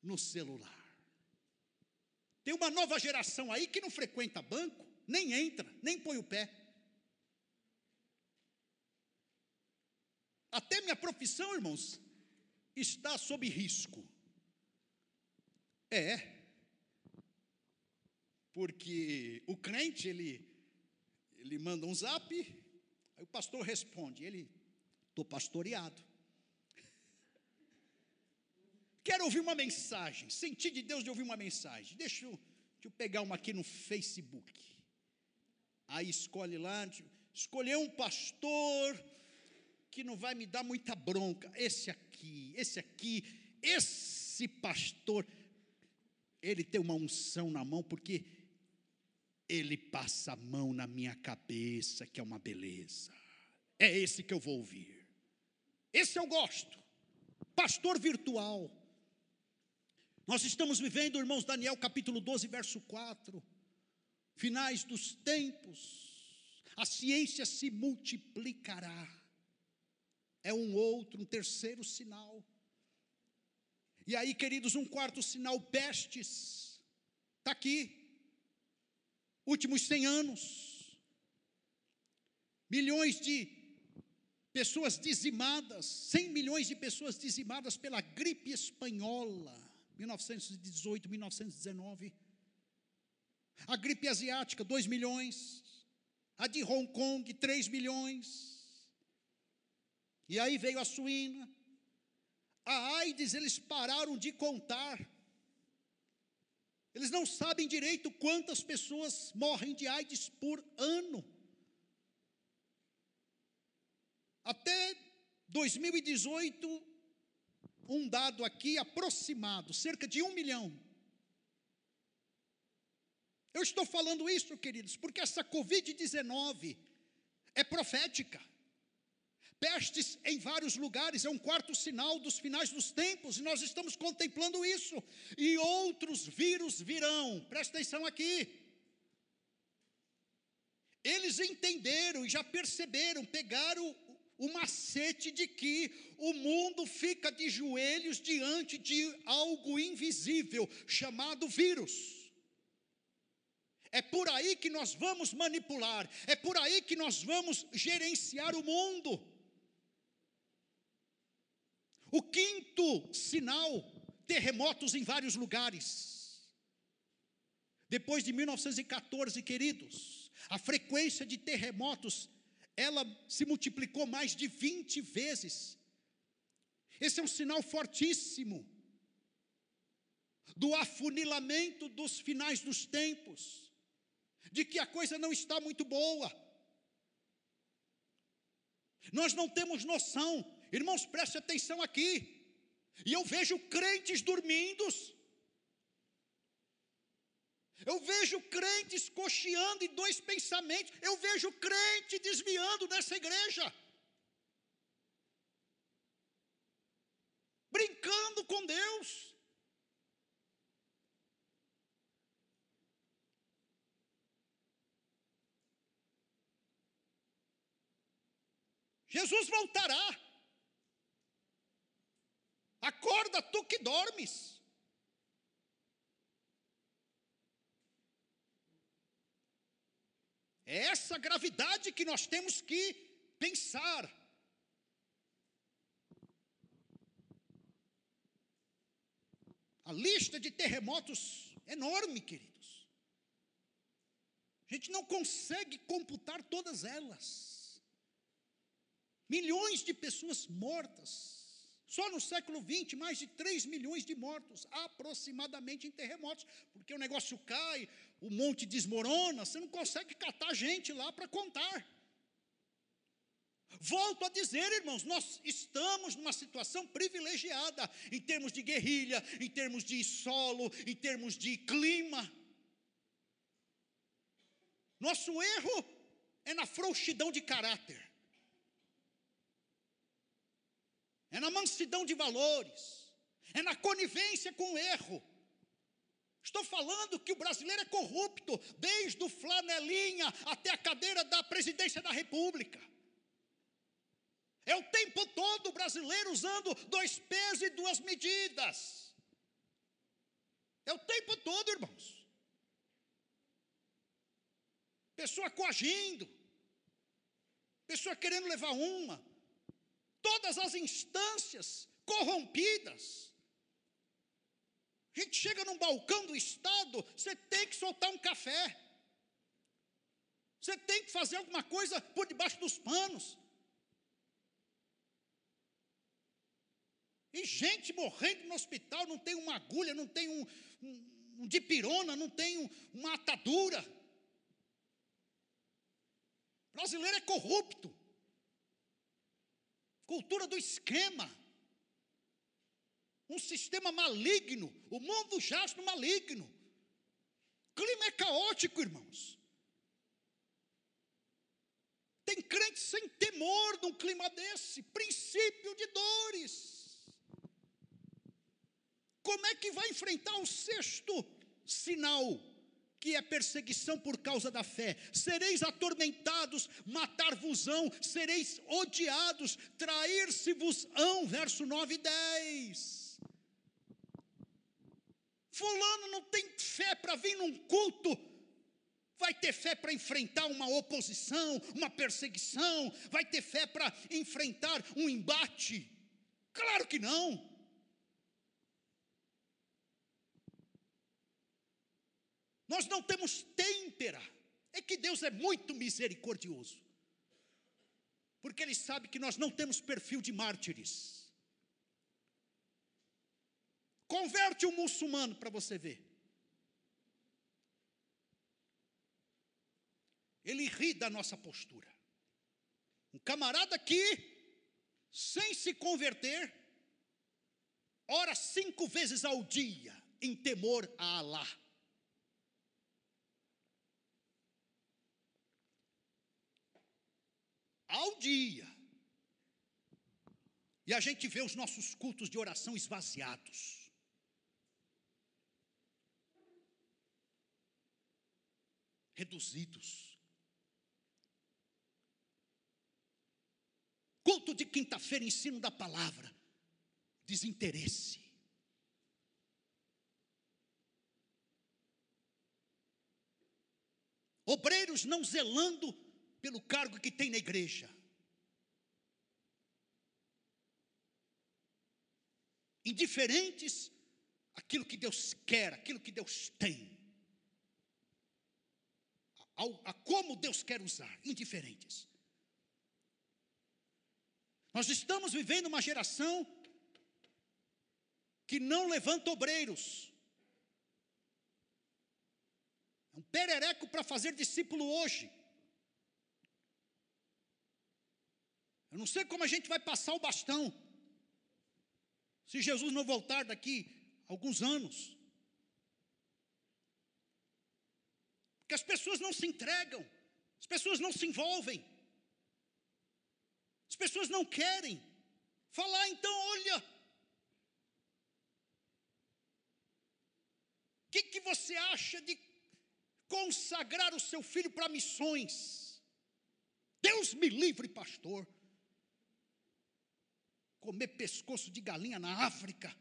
no celular. Tem uma nova geração aí que não frequenta banco, nem entra, nem põe o pé. Até minha profissão, irmãos, está sob risco. É. Porque o crente, ele, ele manda um zap, aí o pastor responde, ele, estou pastoreado. Quero ouvir uma mensagem, senti de Deus de ouvir uma mensagem. Deixa eu, deixa eu pegar uma aqui no Facebook. Aí escolhe lá, escolher um pastor que não vai me dar muita bronca. Esse aqui, esse aqui, esse pastor, ele tem uma unção na mão, porque ele passa a mão na minha cabeça, que é uma beleza. É esse que eu vou ouvir. Esse eu gosto. Pastor virtual. Nós estamos vivendo, irmãos, Daniel capítulo 12, verso 4. Finais dos tempos, a ciência se multiplicará. É um outro, um terceiro sinal. E aí, queridos, um quarto sinal, pestes. Está aqui. Últimos 100 anos. Milhões de pessoas dizimadas, 100 milhões de pessoas dizimadas pela gripe espanhola, 1918, 1919. A gripe asiática, 2 milhões. A de Hong Kong, 3 milhões. E aí veio a suína. A AIDS, eles pararam de contar. Eles não sabem direito quantas pessoas morrem de AIDS por ano. Até 2018, um dado aqui aproximado, cerca de um milhão. Eu estou falando isso, queridos, porque essa Covid-19 é profética. Pestes em vários lugares é um quarto sinal dos finais dos tempos, e nós estamos contemplando isso. E outros vírus virão, presta atenção aqui. Eles entenderam e já perceberam, pegaram o macete de que o mundo fica de joelhos diante de algo invisível chamado vírus. É por aí que nós vamos manipular, é por aí que nós vamos gerenciar o mundo. O quinto sinal: terremotos em vários lugares. Depois de 1914, queridos, a frequência de terremotos ela se multiplicou mais de 20 vezes. Esse é um sinal fortíssimo do afunilamento dos finais dos tempos, de que a coisa não está muito boa. Nós não temos noção, irmãos, preste atenção aqui. E eu vejo crentes dormindo, eu vejo crentes cocheando em dois pensamentos. Eu vejo crente desviando nessa igreja. Brincando com Deus. Jesus voltará. Acorda, tu que dormes. É essa gravidade que nós temos que pensar. A lista de terremotos é enorme, queridos. A gente não consegue computar todas elas. Milhões de pessoas mortas. Só no século XX, mais de 3 milhões de mortos, aproximadamente em terremotos, porque o negócio cai, o monte desmorona, você não consegue catar gente lá para contar. Volto a dizer, irmãos, nós estamos numa situação privilegiada em termos de guerrilha, em termos de solo, em termos de clima. Nosso erro é na frouxidão de caráter. É na mansidão de valores, é na conivência com o erro. Estou falando que o brasileiro é corrupto, desde o flanelinha até a cadeira da presidência da República. É o tempo todo o brasileiro usando dois pesos e duas medidas. É o tempo todo, irmãos. Pessoa coagindo, pessoa querendo levar uma, todas as instâncias corrompidas. A gente chega num balcão do Estado, você tem que soltar um café. Você tem que fazer alguma coisa por debaixo dos panos. E gente morrendo no hospital, não tem uma agulha, não tem um, um, um dipirona, não tem um, uma atadura. O brasileiro é corrupto cultura do esquema, um sistema maligno, o mundo jaz no maligno. Clima é caótico, irmãos. Tem crente sem temor num clima desse, princípio de dores. Como é que vai enfrentar o sexto sinal? Que é perseguição por causa da fé? Sereis atormentados, matar-vos-ão, sereis odiados, trair-se-vos-ão, verso 9 e 10. Fulano não tem fé para vir num culto, vai ter fé para enfrentar uma oposição, uma perseguição, vai ter fé para enfrentar um embate? Claro que não. Nós não temos têmpera. É que Deus é muito misericordioso. Porque Ele sabe que nós não temos perfil de mártires. Converte um muçulmano para você ver. Ele ri da nossa postura. Um camarada que, sem se converter, ora cinco vezes ao dia em temor a Alá. Ao dia. E a gente vê os nossos cultos de oração esvaziados. Reduzidos. Culto de quinta-feira, ensino da palavra. Desinteresse. Obreiros não zelando pelo cargo que tem na igreja. Indiferentes aquilo que Deus quer, aquilo que Deus tem. A como Deus quer usar, indiferentes. Nós estamos vivendo uma geração que não levanta obreiros. É um perereco para fazer discípulo hoje. Eu não sei como a gente vai passar o bastão. Se Jesus não voltar daqui alguns anos. Porque as pessoas não se entregam, as pessoas não se envolvem, as pessoas não querem falar, então olha. O que, que você acha de consagrar o seu filho para missões? Deus me livre, pastor comer pescoço de galinha na África.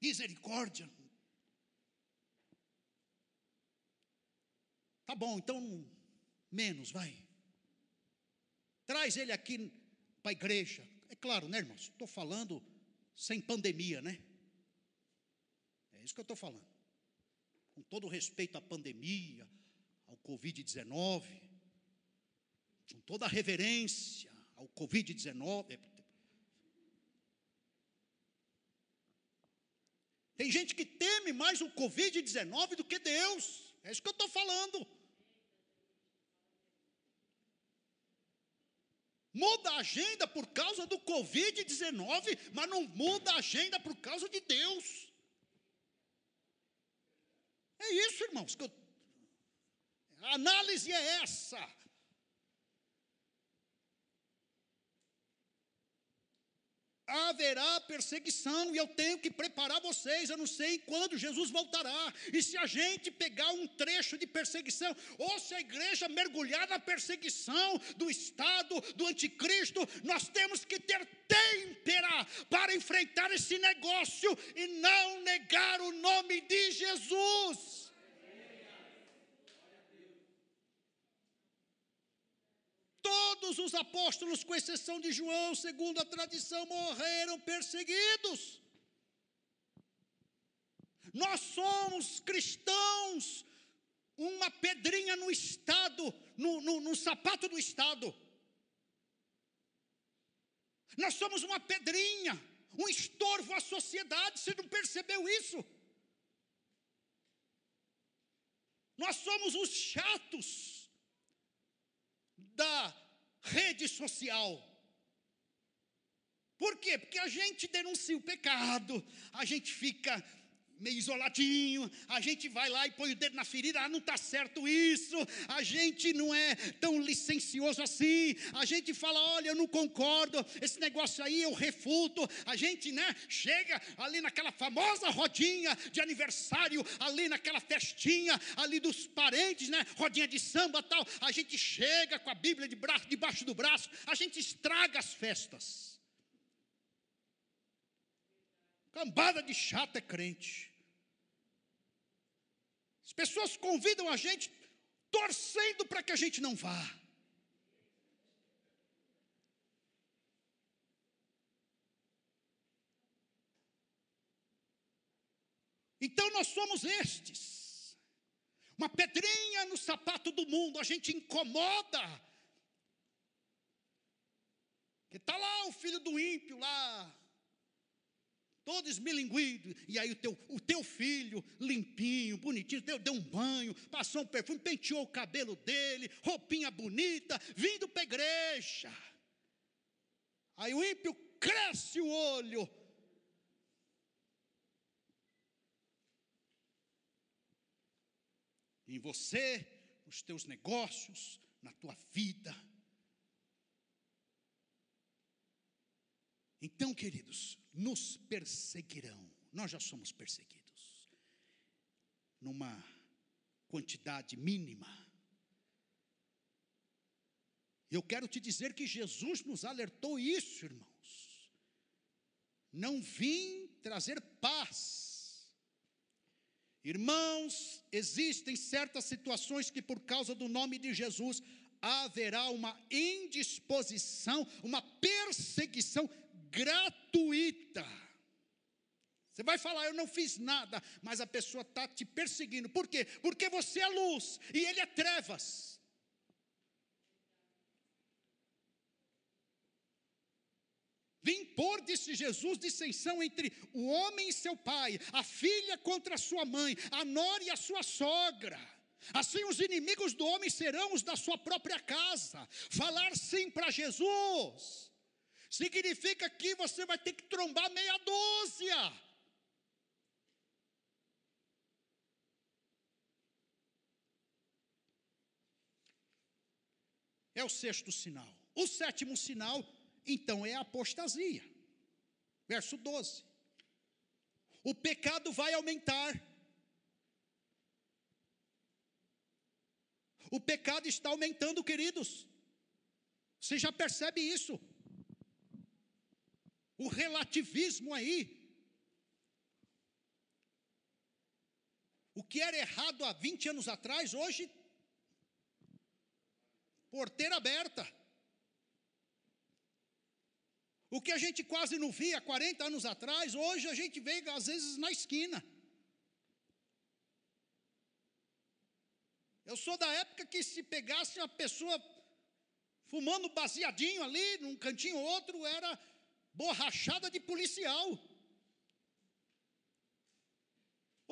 Misericórdia. Tá bom, então menos, vai. Traz ele aqui para a igreja. É claro, né, irmãos? Estou falando sem pandemia, né? É isso que eu estou falando. Com todo respeito à pandemia, ao Covid-19, com toda a reverência ao Covid-19, Tem gente que teme mais o Covid-19 do que Deus. É isso que eu estou falando. Muda a agenda por causa do Covid-19, mas não muda a agenda por causa de Deus. É isso, irmãos. Eu... A análise é essa. Haverá perseguição e eu tenho que preparar vocês. Eu não sei quando Jesus voltará. E se a gente pegar um trecho de perseguição, ou se a igreja mergulhar na perseguição do Estado, do anticristo, nós temos que ter têmpera para enfrentar esse negócio e não negar o nome de Jesus. Todos os apóstolos, com exceção de João, segundo a tradição, morreram perseguidos. Nós somos cristãos, uma pedrinha no Estado, no, no, no sapato do Estado. Nós somos uma pedrinha, um estorvo à sociedade. Você não percebeu isso? Nós somos os chatos da rede social. Por quê? Porque a gente denuncia o pecado, a gente fica meio isoladinho, a gente vai lá e põe o dedo na ferida, ah, não está certo isso, a gente não é tão licencioso assim, a gente fala, olha, eu não concordo, esse negócio aí eu refuto, a gente, né, chega ali naquela famosa rodinha de aniversário, ali naquela festinha, ali dos parentes, né, rodinha de samba tal, a gente chega com a Bíblia de braço, debaixo do braço, a gente estraga as festas. Cambada de chato é crente. As pessoas convidam a gente torcendo para que a gente não vá. Então nós somos estes. Uma pedrinha no sapato do mundo, a gente incomoda. Que está lá o filho do ímpio lá, todo esmilinguido, e aí o teu, o teu filho, limpinho, bonitinho, deu, deu um banho, passou um perfume, penteou o cabelo dele, roupinha bonita, vindo para a igreja. Aí o ímpio cresce o olho. Em você, nos teus negócios, na tua vida. Então, queridos, nos perseguirão. Nós já somos perseguidos. Numa quantidade mínima. Eu quero te dizer que Jesus nos alertou isso, irmãos. Não vim trazer paz. Irmãos, existem certas situações que, por causa do nome de Jesus, haverá uma indisposição, uma perseguição gratuita. Você vai falar, eu não fiz nada, mas a pessoa está te perseguindo. Por quê? Porque você é luz e ele é trevas. Vim pôr, disse Jesus, dissensão entre o homem e seu pai, a filha contra a sua mãe, a nora e a sua sogra. Assim os inimigos do homem serão os da sua própria casa. Falar sim para Jesus significa que você vai ter que trombar meia dúzia. É o sexto sinal. O sétimo sinal, então, é a apostasia. Verso 12. O pecado vai aumentar. O pecado está aumentando, queridos. Você já percebe isso? O relativismo aí. O que era errado há 20 anos atrás, hoje, porteira aberta. O que a gente quase não via 40 anos atrás, hoje a gente vê às vezes na esquina. Eu sou da época que se pegasse uma pessoa fumando baseadinho ali, num cantinho ou outro, era borrachada de policial.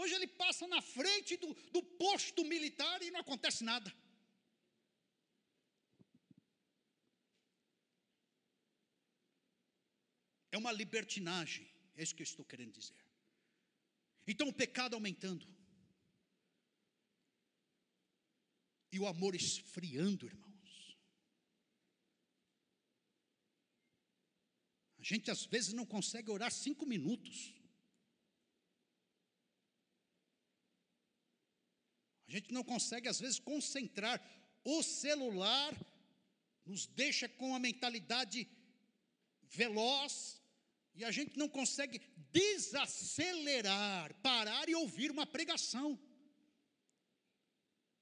Hoje ele passa na frente do, do posto militar e não acontece nada. É uma libertinagem, é isso que eu estou querendo dizer. Então o pecado aumentando. E o amor esfriando, irmão. Gente às vezes não consegue orar cinco minutos. A gente não consegue, às vezes, concentrar. O celular nos deixa com a mentalidade veloz e a gente não consegue desacelerar, parar e ouvir uma pregação.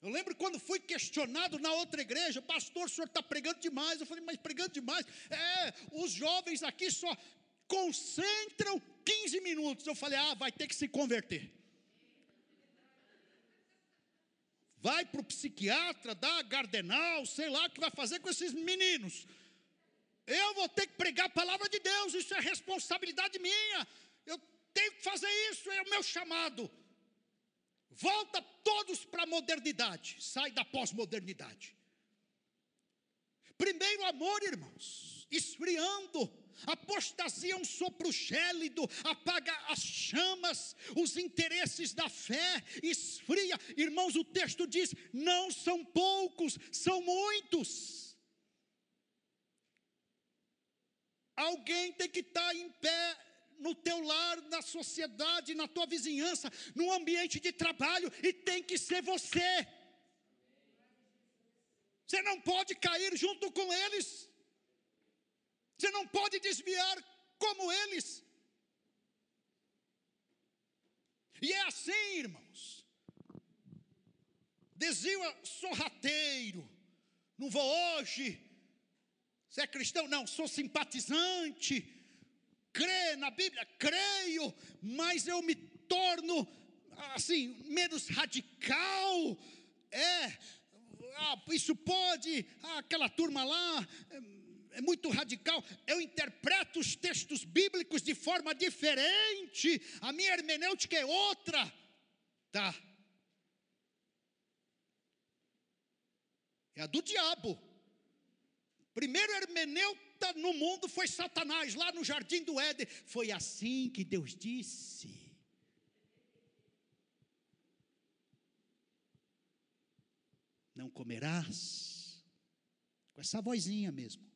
Eu lembro quando fui questionado na outra igreja, pastor, o senhor está pregando demais. Eu falei, mas pregando demais? É, os jovens aqui só concentram 15 minutos. Eu falei, ah, vai ter que se converter. Vai para o psiquiatra, dá gardenal, sei lá o que vai fazer com esses meninos. Eu vou ter que pregar a palavra de Deus, isso é responsabilidade minha. Eu tenho que fazer isso, é o meu chamado. Volta todos para a modernidade, sai da pós-modernidade. Primeiro amor, irmãos, esfriando. Apostasia é um sopro gélido, apaga as chamas, os interesses da fé, esfria. Irmãos, o texto diz: não são poucos, são muitos. Alguém tem que estar em pé no teu lar, na sociedade, na tua vizinhança, no ambiente de trabalho, e tem que ser você. Você não pode cair junto com eles. Você não pode desviar como eles. E é assim, irmãos. Desvio sorrateiro. Não vou hoje. Você é cristão? Não, sou simpatizante. Crê na Bíblia? Creio, mas eu me torno assim, menos radical. É, ah, isso pode, ah, aquela turma lá, é muito radical. Eu interpreto os textos bíblicos de forma diferente. A minha hermenêutica é outra. Tá. É a do diabo. Primeiro no mundo foi Satanás, lá no jardim do Éden. Foi assim que Deus disse. Não comerás. Com essa vozinha mesmo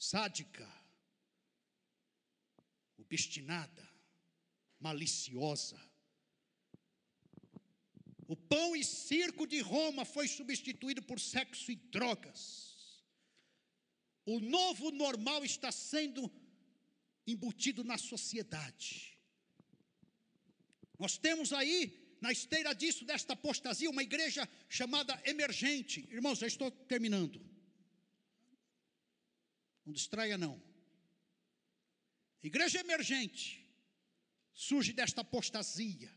sádica, obstinada, maliciosa. O pão e circo de Roma foi substituído por sexo e drogas. O novo normal está sendo embutido na sociedade. Nós temos aí, na esteira disso, desta apostasia, uma igreja chamada emergente. Irmãos, já estou terminando. Não distraia, não. Igreja emergente surge desta apostasia.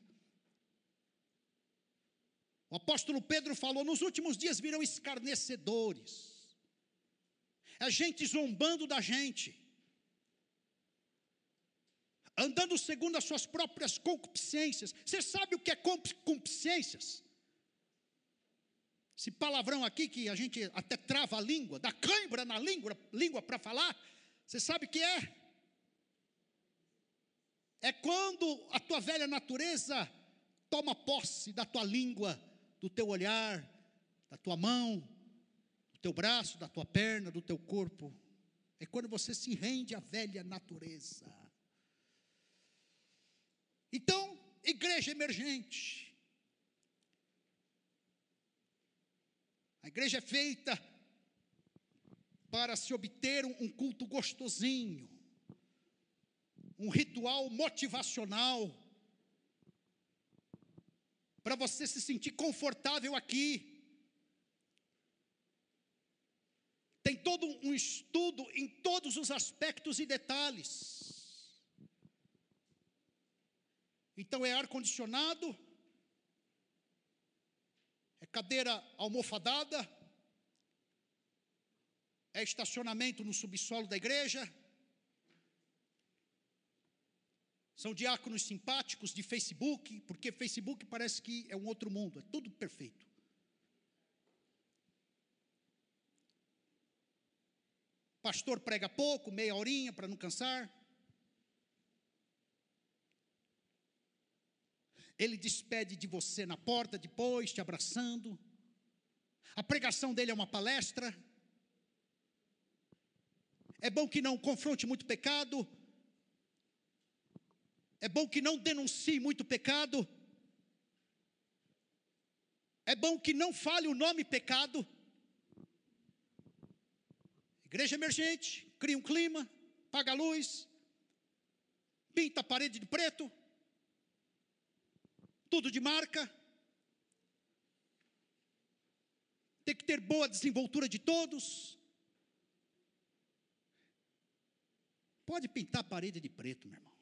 O apóstolo Pedro falou: nos últimos dias virão escarnecedores, a gente zombando da gente, andando segundo as suas próprias concupiscências. Você sabe o que é concupiscências? Esse palavrão aqui que a gente até trava a língua, dá cãibra na língua, língua para falar, você sabe o que é? É quando a tua velha natureza toma posse da tua língua, do teu olhar, da tua mão, teu braço, da tua perna, do teu corpo. É quando você se rende à velha natureza. Então, igreja emergente, A igreja é feita para se obter um culto gostosinho, um ritual motivacional, para você se sentir confortável aqui. Tem todo um estudo em todos os aspectos e detalhes. Então é ar condicionado, é cadeira almofadada, é estacionamento no subsolo da igreja, são diáconos simpáticos de Facebook, porque Facebook parece que é um outro mundo, é tudo perfeito. Pastor prega pouco, meia horinha para não cansar. ele despede de você na porta depois, te abraçando. A pregação dele é uma palestra. É bom que não confronte muito pecado. É bom que não denuncie muito pecado. É bom que não fale o nome pecado. Igreja emergente, cria um clima, paga a luz, pinta a parede de preto tudo de marca. Tem que ter boa desenvoltura de todos. Pode pintar a parede de preto, meu irmão.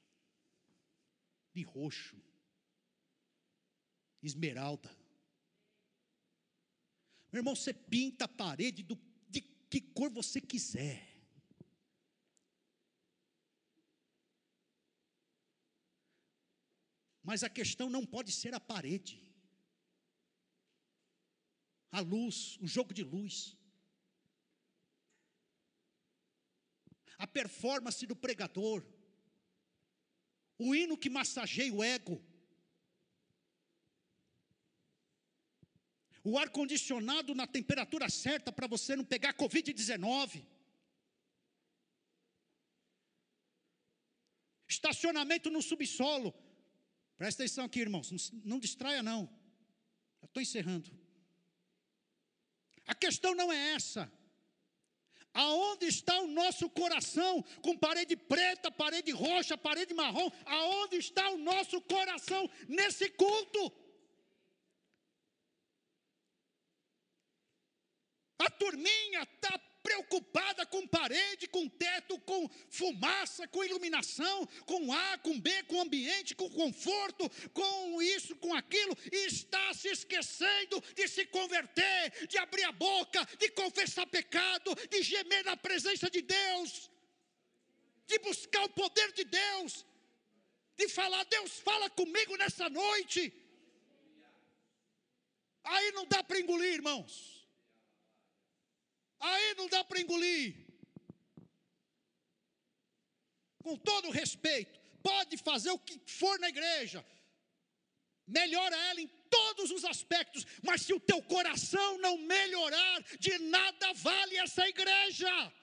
De roxo. Esmeralda. Meu irmão, você pinta a parede do, que cor você quiser. Mas a questão não pode ser a parede. A luz, o jogo de luz. a performance do pregador, o hino que massageia o ego, o ar-condicionado na temperatura certa para você não pegar Covid-19. Estacionamento no subsolo. Presta atenção aqui, irmãos, não, não distraia não. Estou encerrando. A questão não é essa. Aonde está o nosso coração? Com parede preta, parede roxa, parede marrom. Aonde está o nosso coração nesse culto? A turminha está preocupada com parede, com teto, com fumaça, com iluminação, com A, com B, com ambiente, com conforto, com isso, com aquilo, e está se esquecendo de se converter, de abrir a boca, de confessar pecado, de gemer na presença de Deus, de buscar o poder de Deus, de falar: Deus, fala comigo nessa noite. Aí não dá para engolir, irmãos. Aí não dá para engolir. Com todo respeito, pode fazer o que for na igreja, melhora ela em todos os aspectos, mas se o teu coração não melhorar, de nada vale essa igreja.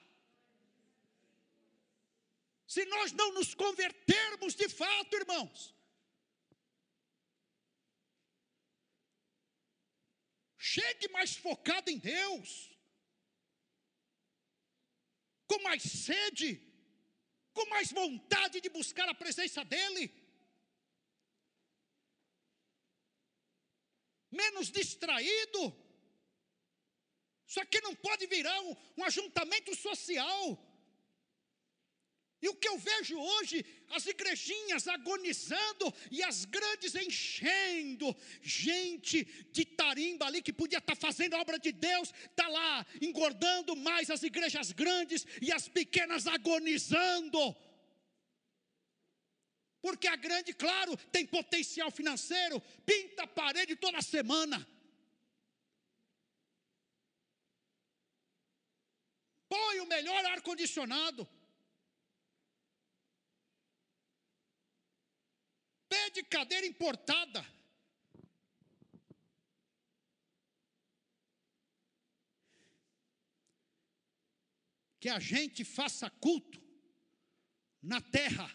Se nós não nos convertermos de fato, irmãos, chegue mais focado em Deus com mais sede, com mais vontade de buscar a presença dEle, menos distraído. Isso aqui não pode virar um, um ajuntamento social. E o que eu vejo hoje, as igrejinhas agonizando e as grandes enchendo, gente de tarimba ali que podia estar fazendo a obra de Deus, está lá engordando mais as igrejas grandes e as pequenas agonizando. Porque a grande, claro, tem potencial financeiro, pinta a parede toda semana. Põe o melhor ar-condicionado pede cadeira importada. Que a gente faça culto na terra.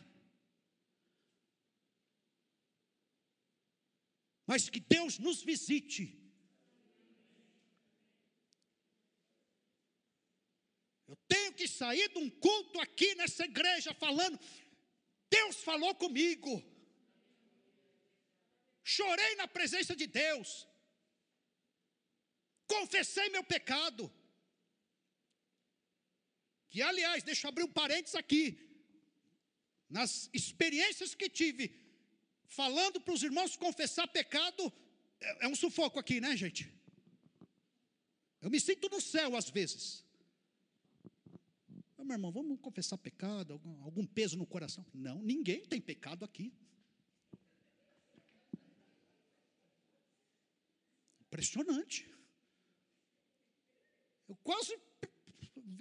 Mas que Deus nos visite. Eu tenho que sair de um culto aqui nessa igreja falando, Deus falou comigo chorei na presença de Deus, confessei meu pecado. Que, aliás, deixa eu abrir um parênteses aqui. Nas experiências que tive, falando para os irmãos confessar pecado, é, é um sufoco aqui, né, gente? Eu me sinto no céu às vezes. Meu irmão, vamos confessar pecado, algum, algum peso no coração? Não, ninguém tem pecado aqui. Impressionante. Eu quase.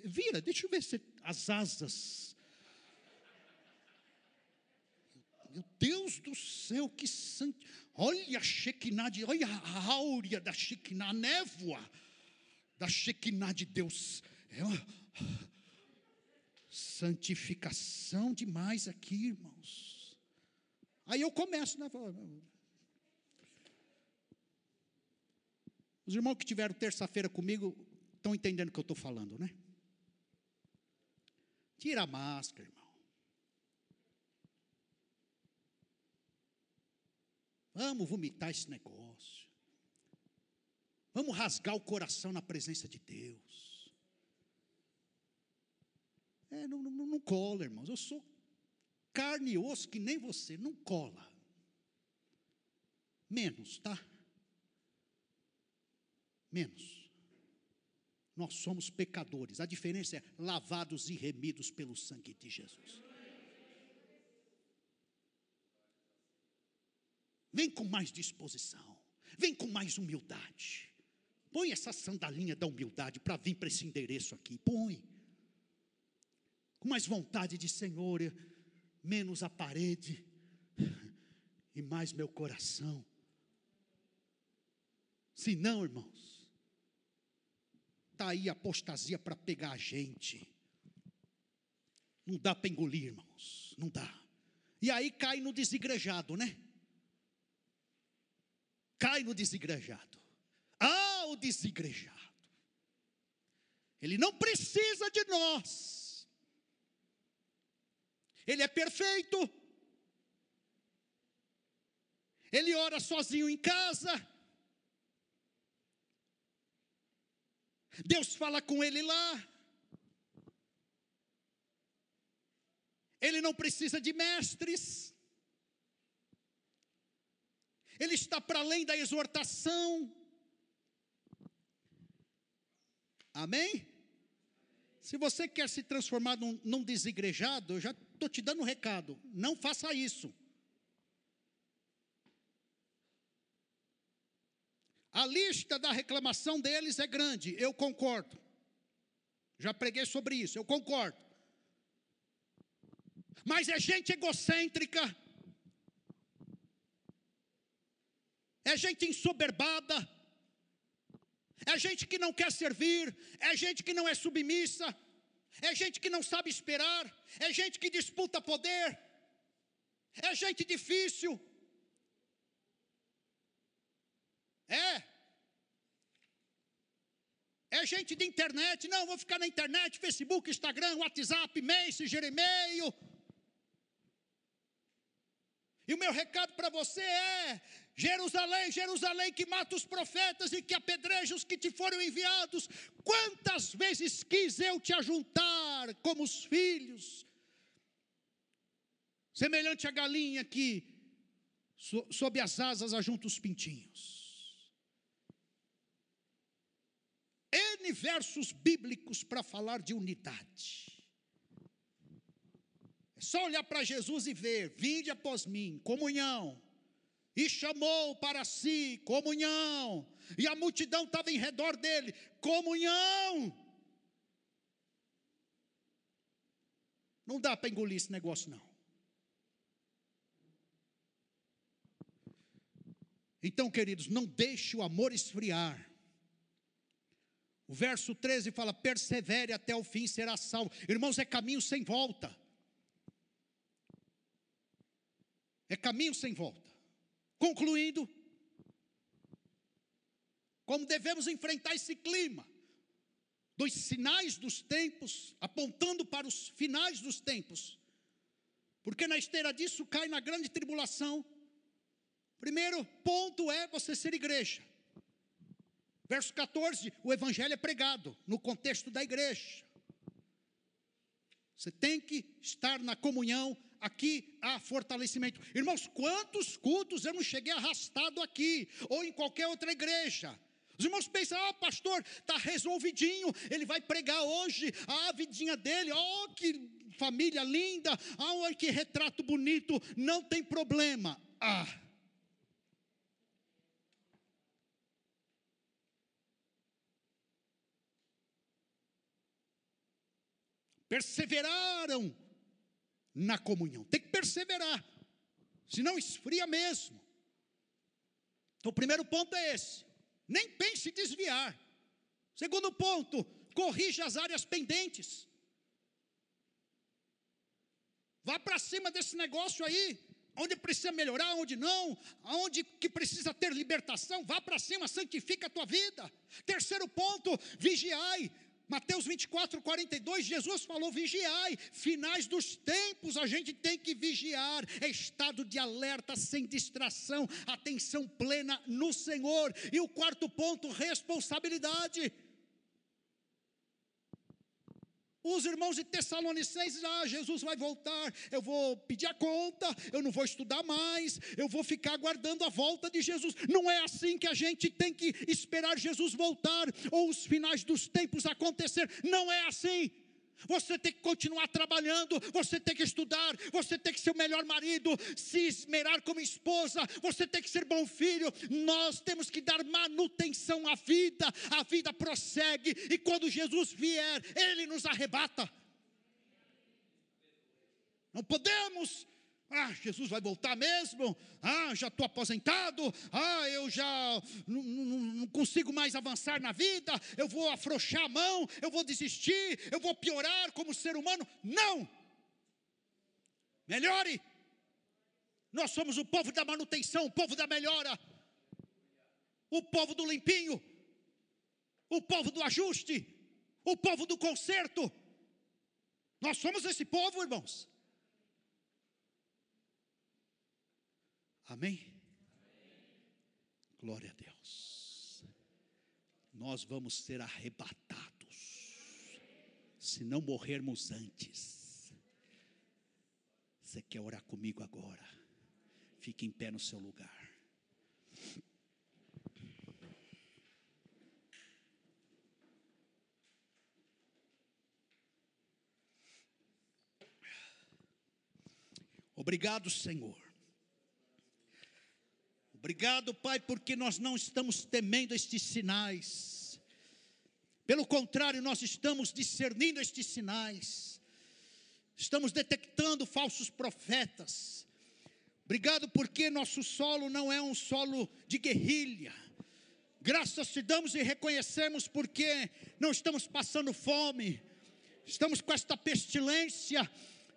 Vira, deixa eu ver se as asas. Meu Deus do céu, que santo. Olha a Shekinah de. Olha a áurea da Shekinah, a névoa da Shekinah de Deus. É uma santificação demais aqui, irmãos. Aí eu começo, né? Os irmãos que tiveram terça-feira comigo estão entendendo o que eu estou falando, né? Tira a máscara, irmão. Vamos vomitar esse negócio. Vamos rasgar o coração na presença de Deus. É, não, não, não cola, irmãos. Eu sou carne e osso que nem você, não cola. Menos, tá? Menos. Nós somos pecadores. A diferença é lavados e remidos pelo sangue de Jesus. Vem com mais disposição. Vem com mais humildade. Põe essa sandalinha da humildade para vir para esse endereço aqui. Põe. com mais vontade de Senhor, menos a parede e mais meu coração. Se não, irmãos, está aí a apostasia para pegar a gente. Não dá para engolir, irmãos, não dá. E aí cai no desigrejado, né? Cai no desigrejado. Ah, o desigrejado. Ele não precisa de nós. Ele é perfeito. Ele ora sozinho em casa. Deus fala com ele lá. Ele não precisa de mestres. Ele está para além da exortação. Amém? Se você quer se transformar num, num desigrejado, eu já estou te dando um recado: não faça isso. A lista da reclamação deles é grande, eu concordo. Já preguei sobre isso, eu concordo. Mas é gente egocêntrica, é gente ensoberbada, é gente que não quer servir, é gente que não é submissa, é gente que não sabe esperar, é gente que disputa poder, é gente difícil. É. É gente de internet, não, vou ficar na internet, Facebook, Instagram, WhatsApp, Messenger, e-mail. E o meu recado para você é: Jerusalém, Jerusalém, que mata os profetas e que apedreja os que te foram enviados. Quantas vezes quis eu te ajuntar como os filhos, semelhante à galinha que sob as asas ajunta os pintinhos. N versos bíblicos para falar de unidade. É só olhar para Jesus e ver: vinde após mim, comunhão e chamou para si comunhão, e a multidão estava em redor dele, comunhão. Não dá para engolir esse negócio, não. Então, queridos, não deixe o amor esfriar. O verso 13 fala: persevere até o fim, será salvo. Irmãos, é caminho sem volta. É caminho sem volta. Concluindo, como devemos enfrentar esse clima dos sinais dos tempos, apontando para os finais dos tempos, porque na esteira disso cai na grande tribulação. Primeiro ponto é você ser igreja. Verso 14: o evangelho é pregado no contexto da igreja. Você tem que estar na comunhão aqui há fortalecimento. Irmãos, quantos cultos eu não cheguei arrastado aqui, ou em qualquer outra igreja. Os irmãos pensam, ah, pastor, está resolvidinho, ele vai pregar hoje, ah, a vidinha dele, oh, que família linda, ah, que retrato bonito, não tem problema. Ah. Perseveraram na comunhão. Tem que perseverar, senão esfria mesmo. Então, o primeiro ponto é esse: nem pense em desviar. Segundo ponto, corrija as áreas pendentes. Vá para cima desse negócio aí, onde precisa melhorar, onde não, onde que precisa ter libertação, vá para cima, santifica a tua vida. Terceiro ponto, vigiai, Mateus 24, 42, Jesus falou: vigiai, finais dos tempos, a gente tem que vigiar, é estado de alerta, sem distração, atenção plena no Senhor. E o quarto ponto, responsabilidade. Os irmãos de Tessalonicenses, ah, Jesus vai voltar, eu vou pedir a conta, eu não vou estudar mais, eu vou ficar aguardando a volta de Jesus. Não é assim que a gente tem que esperar Jesus voltar ou os finais dos tempos acontecer. Não é assim. Você tem que continuar trabalhando, você tem que estudar, você tem que ser o melhor marido, se esmerar como esposa, você tem que ser bom filho. Nós temos que dar manutenção à vida, a vida prossegue, e quando Jesus vier, Ele nos arrebata. Não podemos ah, Jesus vai voltar mesmo? Ah, já estou aposentado. Ah, eu já não, consigo mais avançar na vida. Eu vou afrouxar a mão. Eu vou desistir. Eu vou piorar como ser humano. Não! Melhore. Nós somos o povo da manutenção, o povo da melhora, o povo do limpinho, o povo do ajuste, o povo do conserto. Nós somos esse povo, irmãos. Amém? Glória a Deus. Nós vamos ser arrebatados, se não morrermos antes. Você quer orar comigo agora? Fique em pé no seu lugar. Obrigado, Senhor Obrigado, Pai, porque nós não estamos temendo estes sinais. Pelo contrário, nós estamos discernindo estes sinais. Estamos detectando falsos profetas. Obrigado porque nosso solo não é um solo de guerrilha. Graças te damos e reconhecemos porque não estamos passando fome. Estamos com esta pestilência,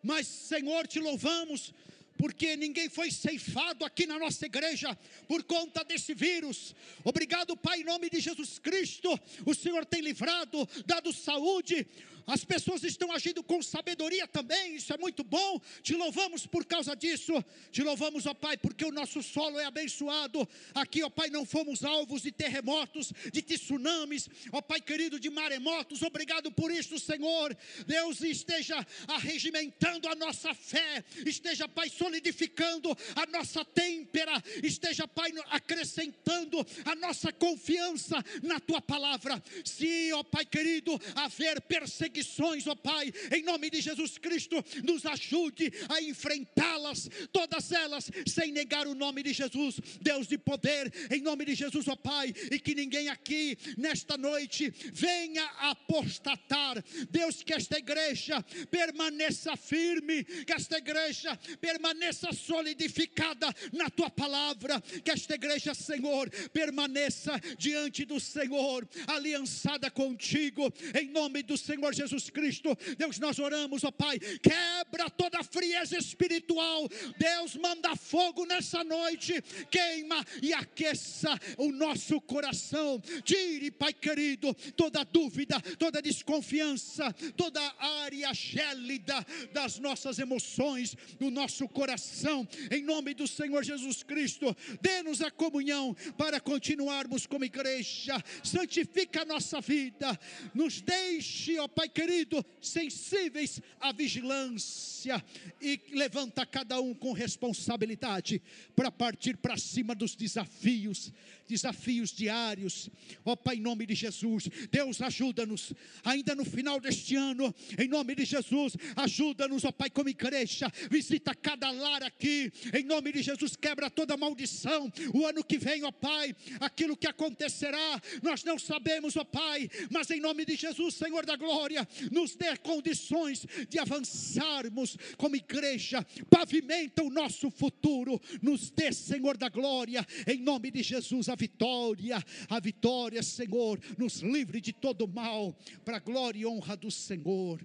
mas Senhor, te louvamos porque ninguém foi ceifado aqui na nossa igreja por conta desse vírus. Obrigado, Pai, em nome de Jesus Cristo. O Senhor tem livrado, dado saúde, as pessoas estão agindo com sabedoria também, isso é muito bom. Te louvamos por causa disso. Te louvamos, ó Pai, porque o nosso solo é abençoado. Aqui, ó Pai, não fomos alvos de terremotos, de tsunamis, ó Pai querido, de maremotos. Obrigado por isso, Senhor. Deus esteja arregimentando a nossa fé, esteja, Pai, solidificando a nossa têmpera, esteja, Pai, acrescentando a nossa confiança na tua palavra. Se, ó Pai querido, haver perseguição, perseguições, ó Pai, em nome de Jesus Cristo, nos ajude a enfrentá-las, todas elas, sem negar o nome de Jesus, Deus de poder, em nome de Jesus, ó Pai, e que ninguém aqui, nesta noite, venha apostatar, Deus, que esta igreja permaneça firme, que esta igreja permaneça solidificada na tua palavra, que esta igreja, Senhor, permaneça diante do Senhor, aliançada contigo, em nome do Senhor Jesus Jesus Cristo. Deus, nós oramos, ó Pai, quebra toda frieza espiritual. Deus, manda fogo nessa noite, queima e aqueça o nosso coração. Tire, Pai querido, toda dúvida, toda desconfiança, toda área gélida das nossas emoções, do nosso coração, em nome do Senhor Jesus Cristo. Dê-nos a comunhão para continuarmos como igreja. Santifica a nossa vida. Nos deixe, ó Pai querido, sensíveis à vigilância e levanta cada um com responsabilidade para partir para cima dos desafios desafios diários. Ó oh, Pai, em nome de Jesus, Deus ajuda-nos, ainda no final deste ano, em nome de Jesus, ajuda-nos, ó oh, Pai, como igreja, visita cada lar aqui, em nome de Jesus, quebra toda maldição. O ano que vem, ó Pai, aquilo que acontecerá, nós não sabemos, ó Pai, mas em nome de Jesus, Senhor da glória, nos dê condições de avançarmos como igreja, pavimenta o nosso futuro, nos dê, Senhor da glória, em nome de Jesus, a vitória, a vitória, Senhor, nos livre de todo mal, para a glória e honra do Senhor.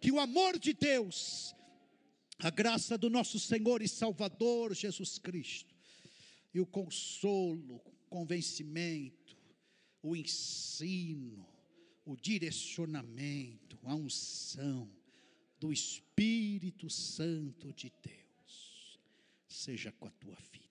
Que o amor de Deus, a graça do nosso Senhor e Salvador Jesus Cristo, e o consolo, o convencimento, o ensino, o direcionamento, a unção do Espírito Santo de Deus, seja com a tua vida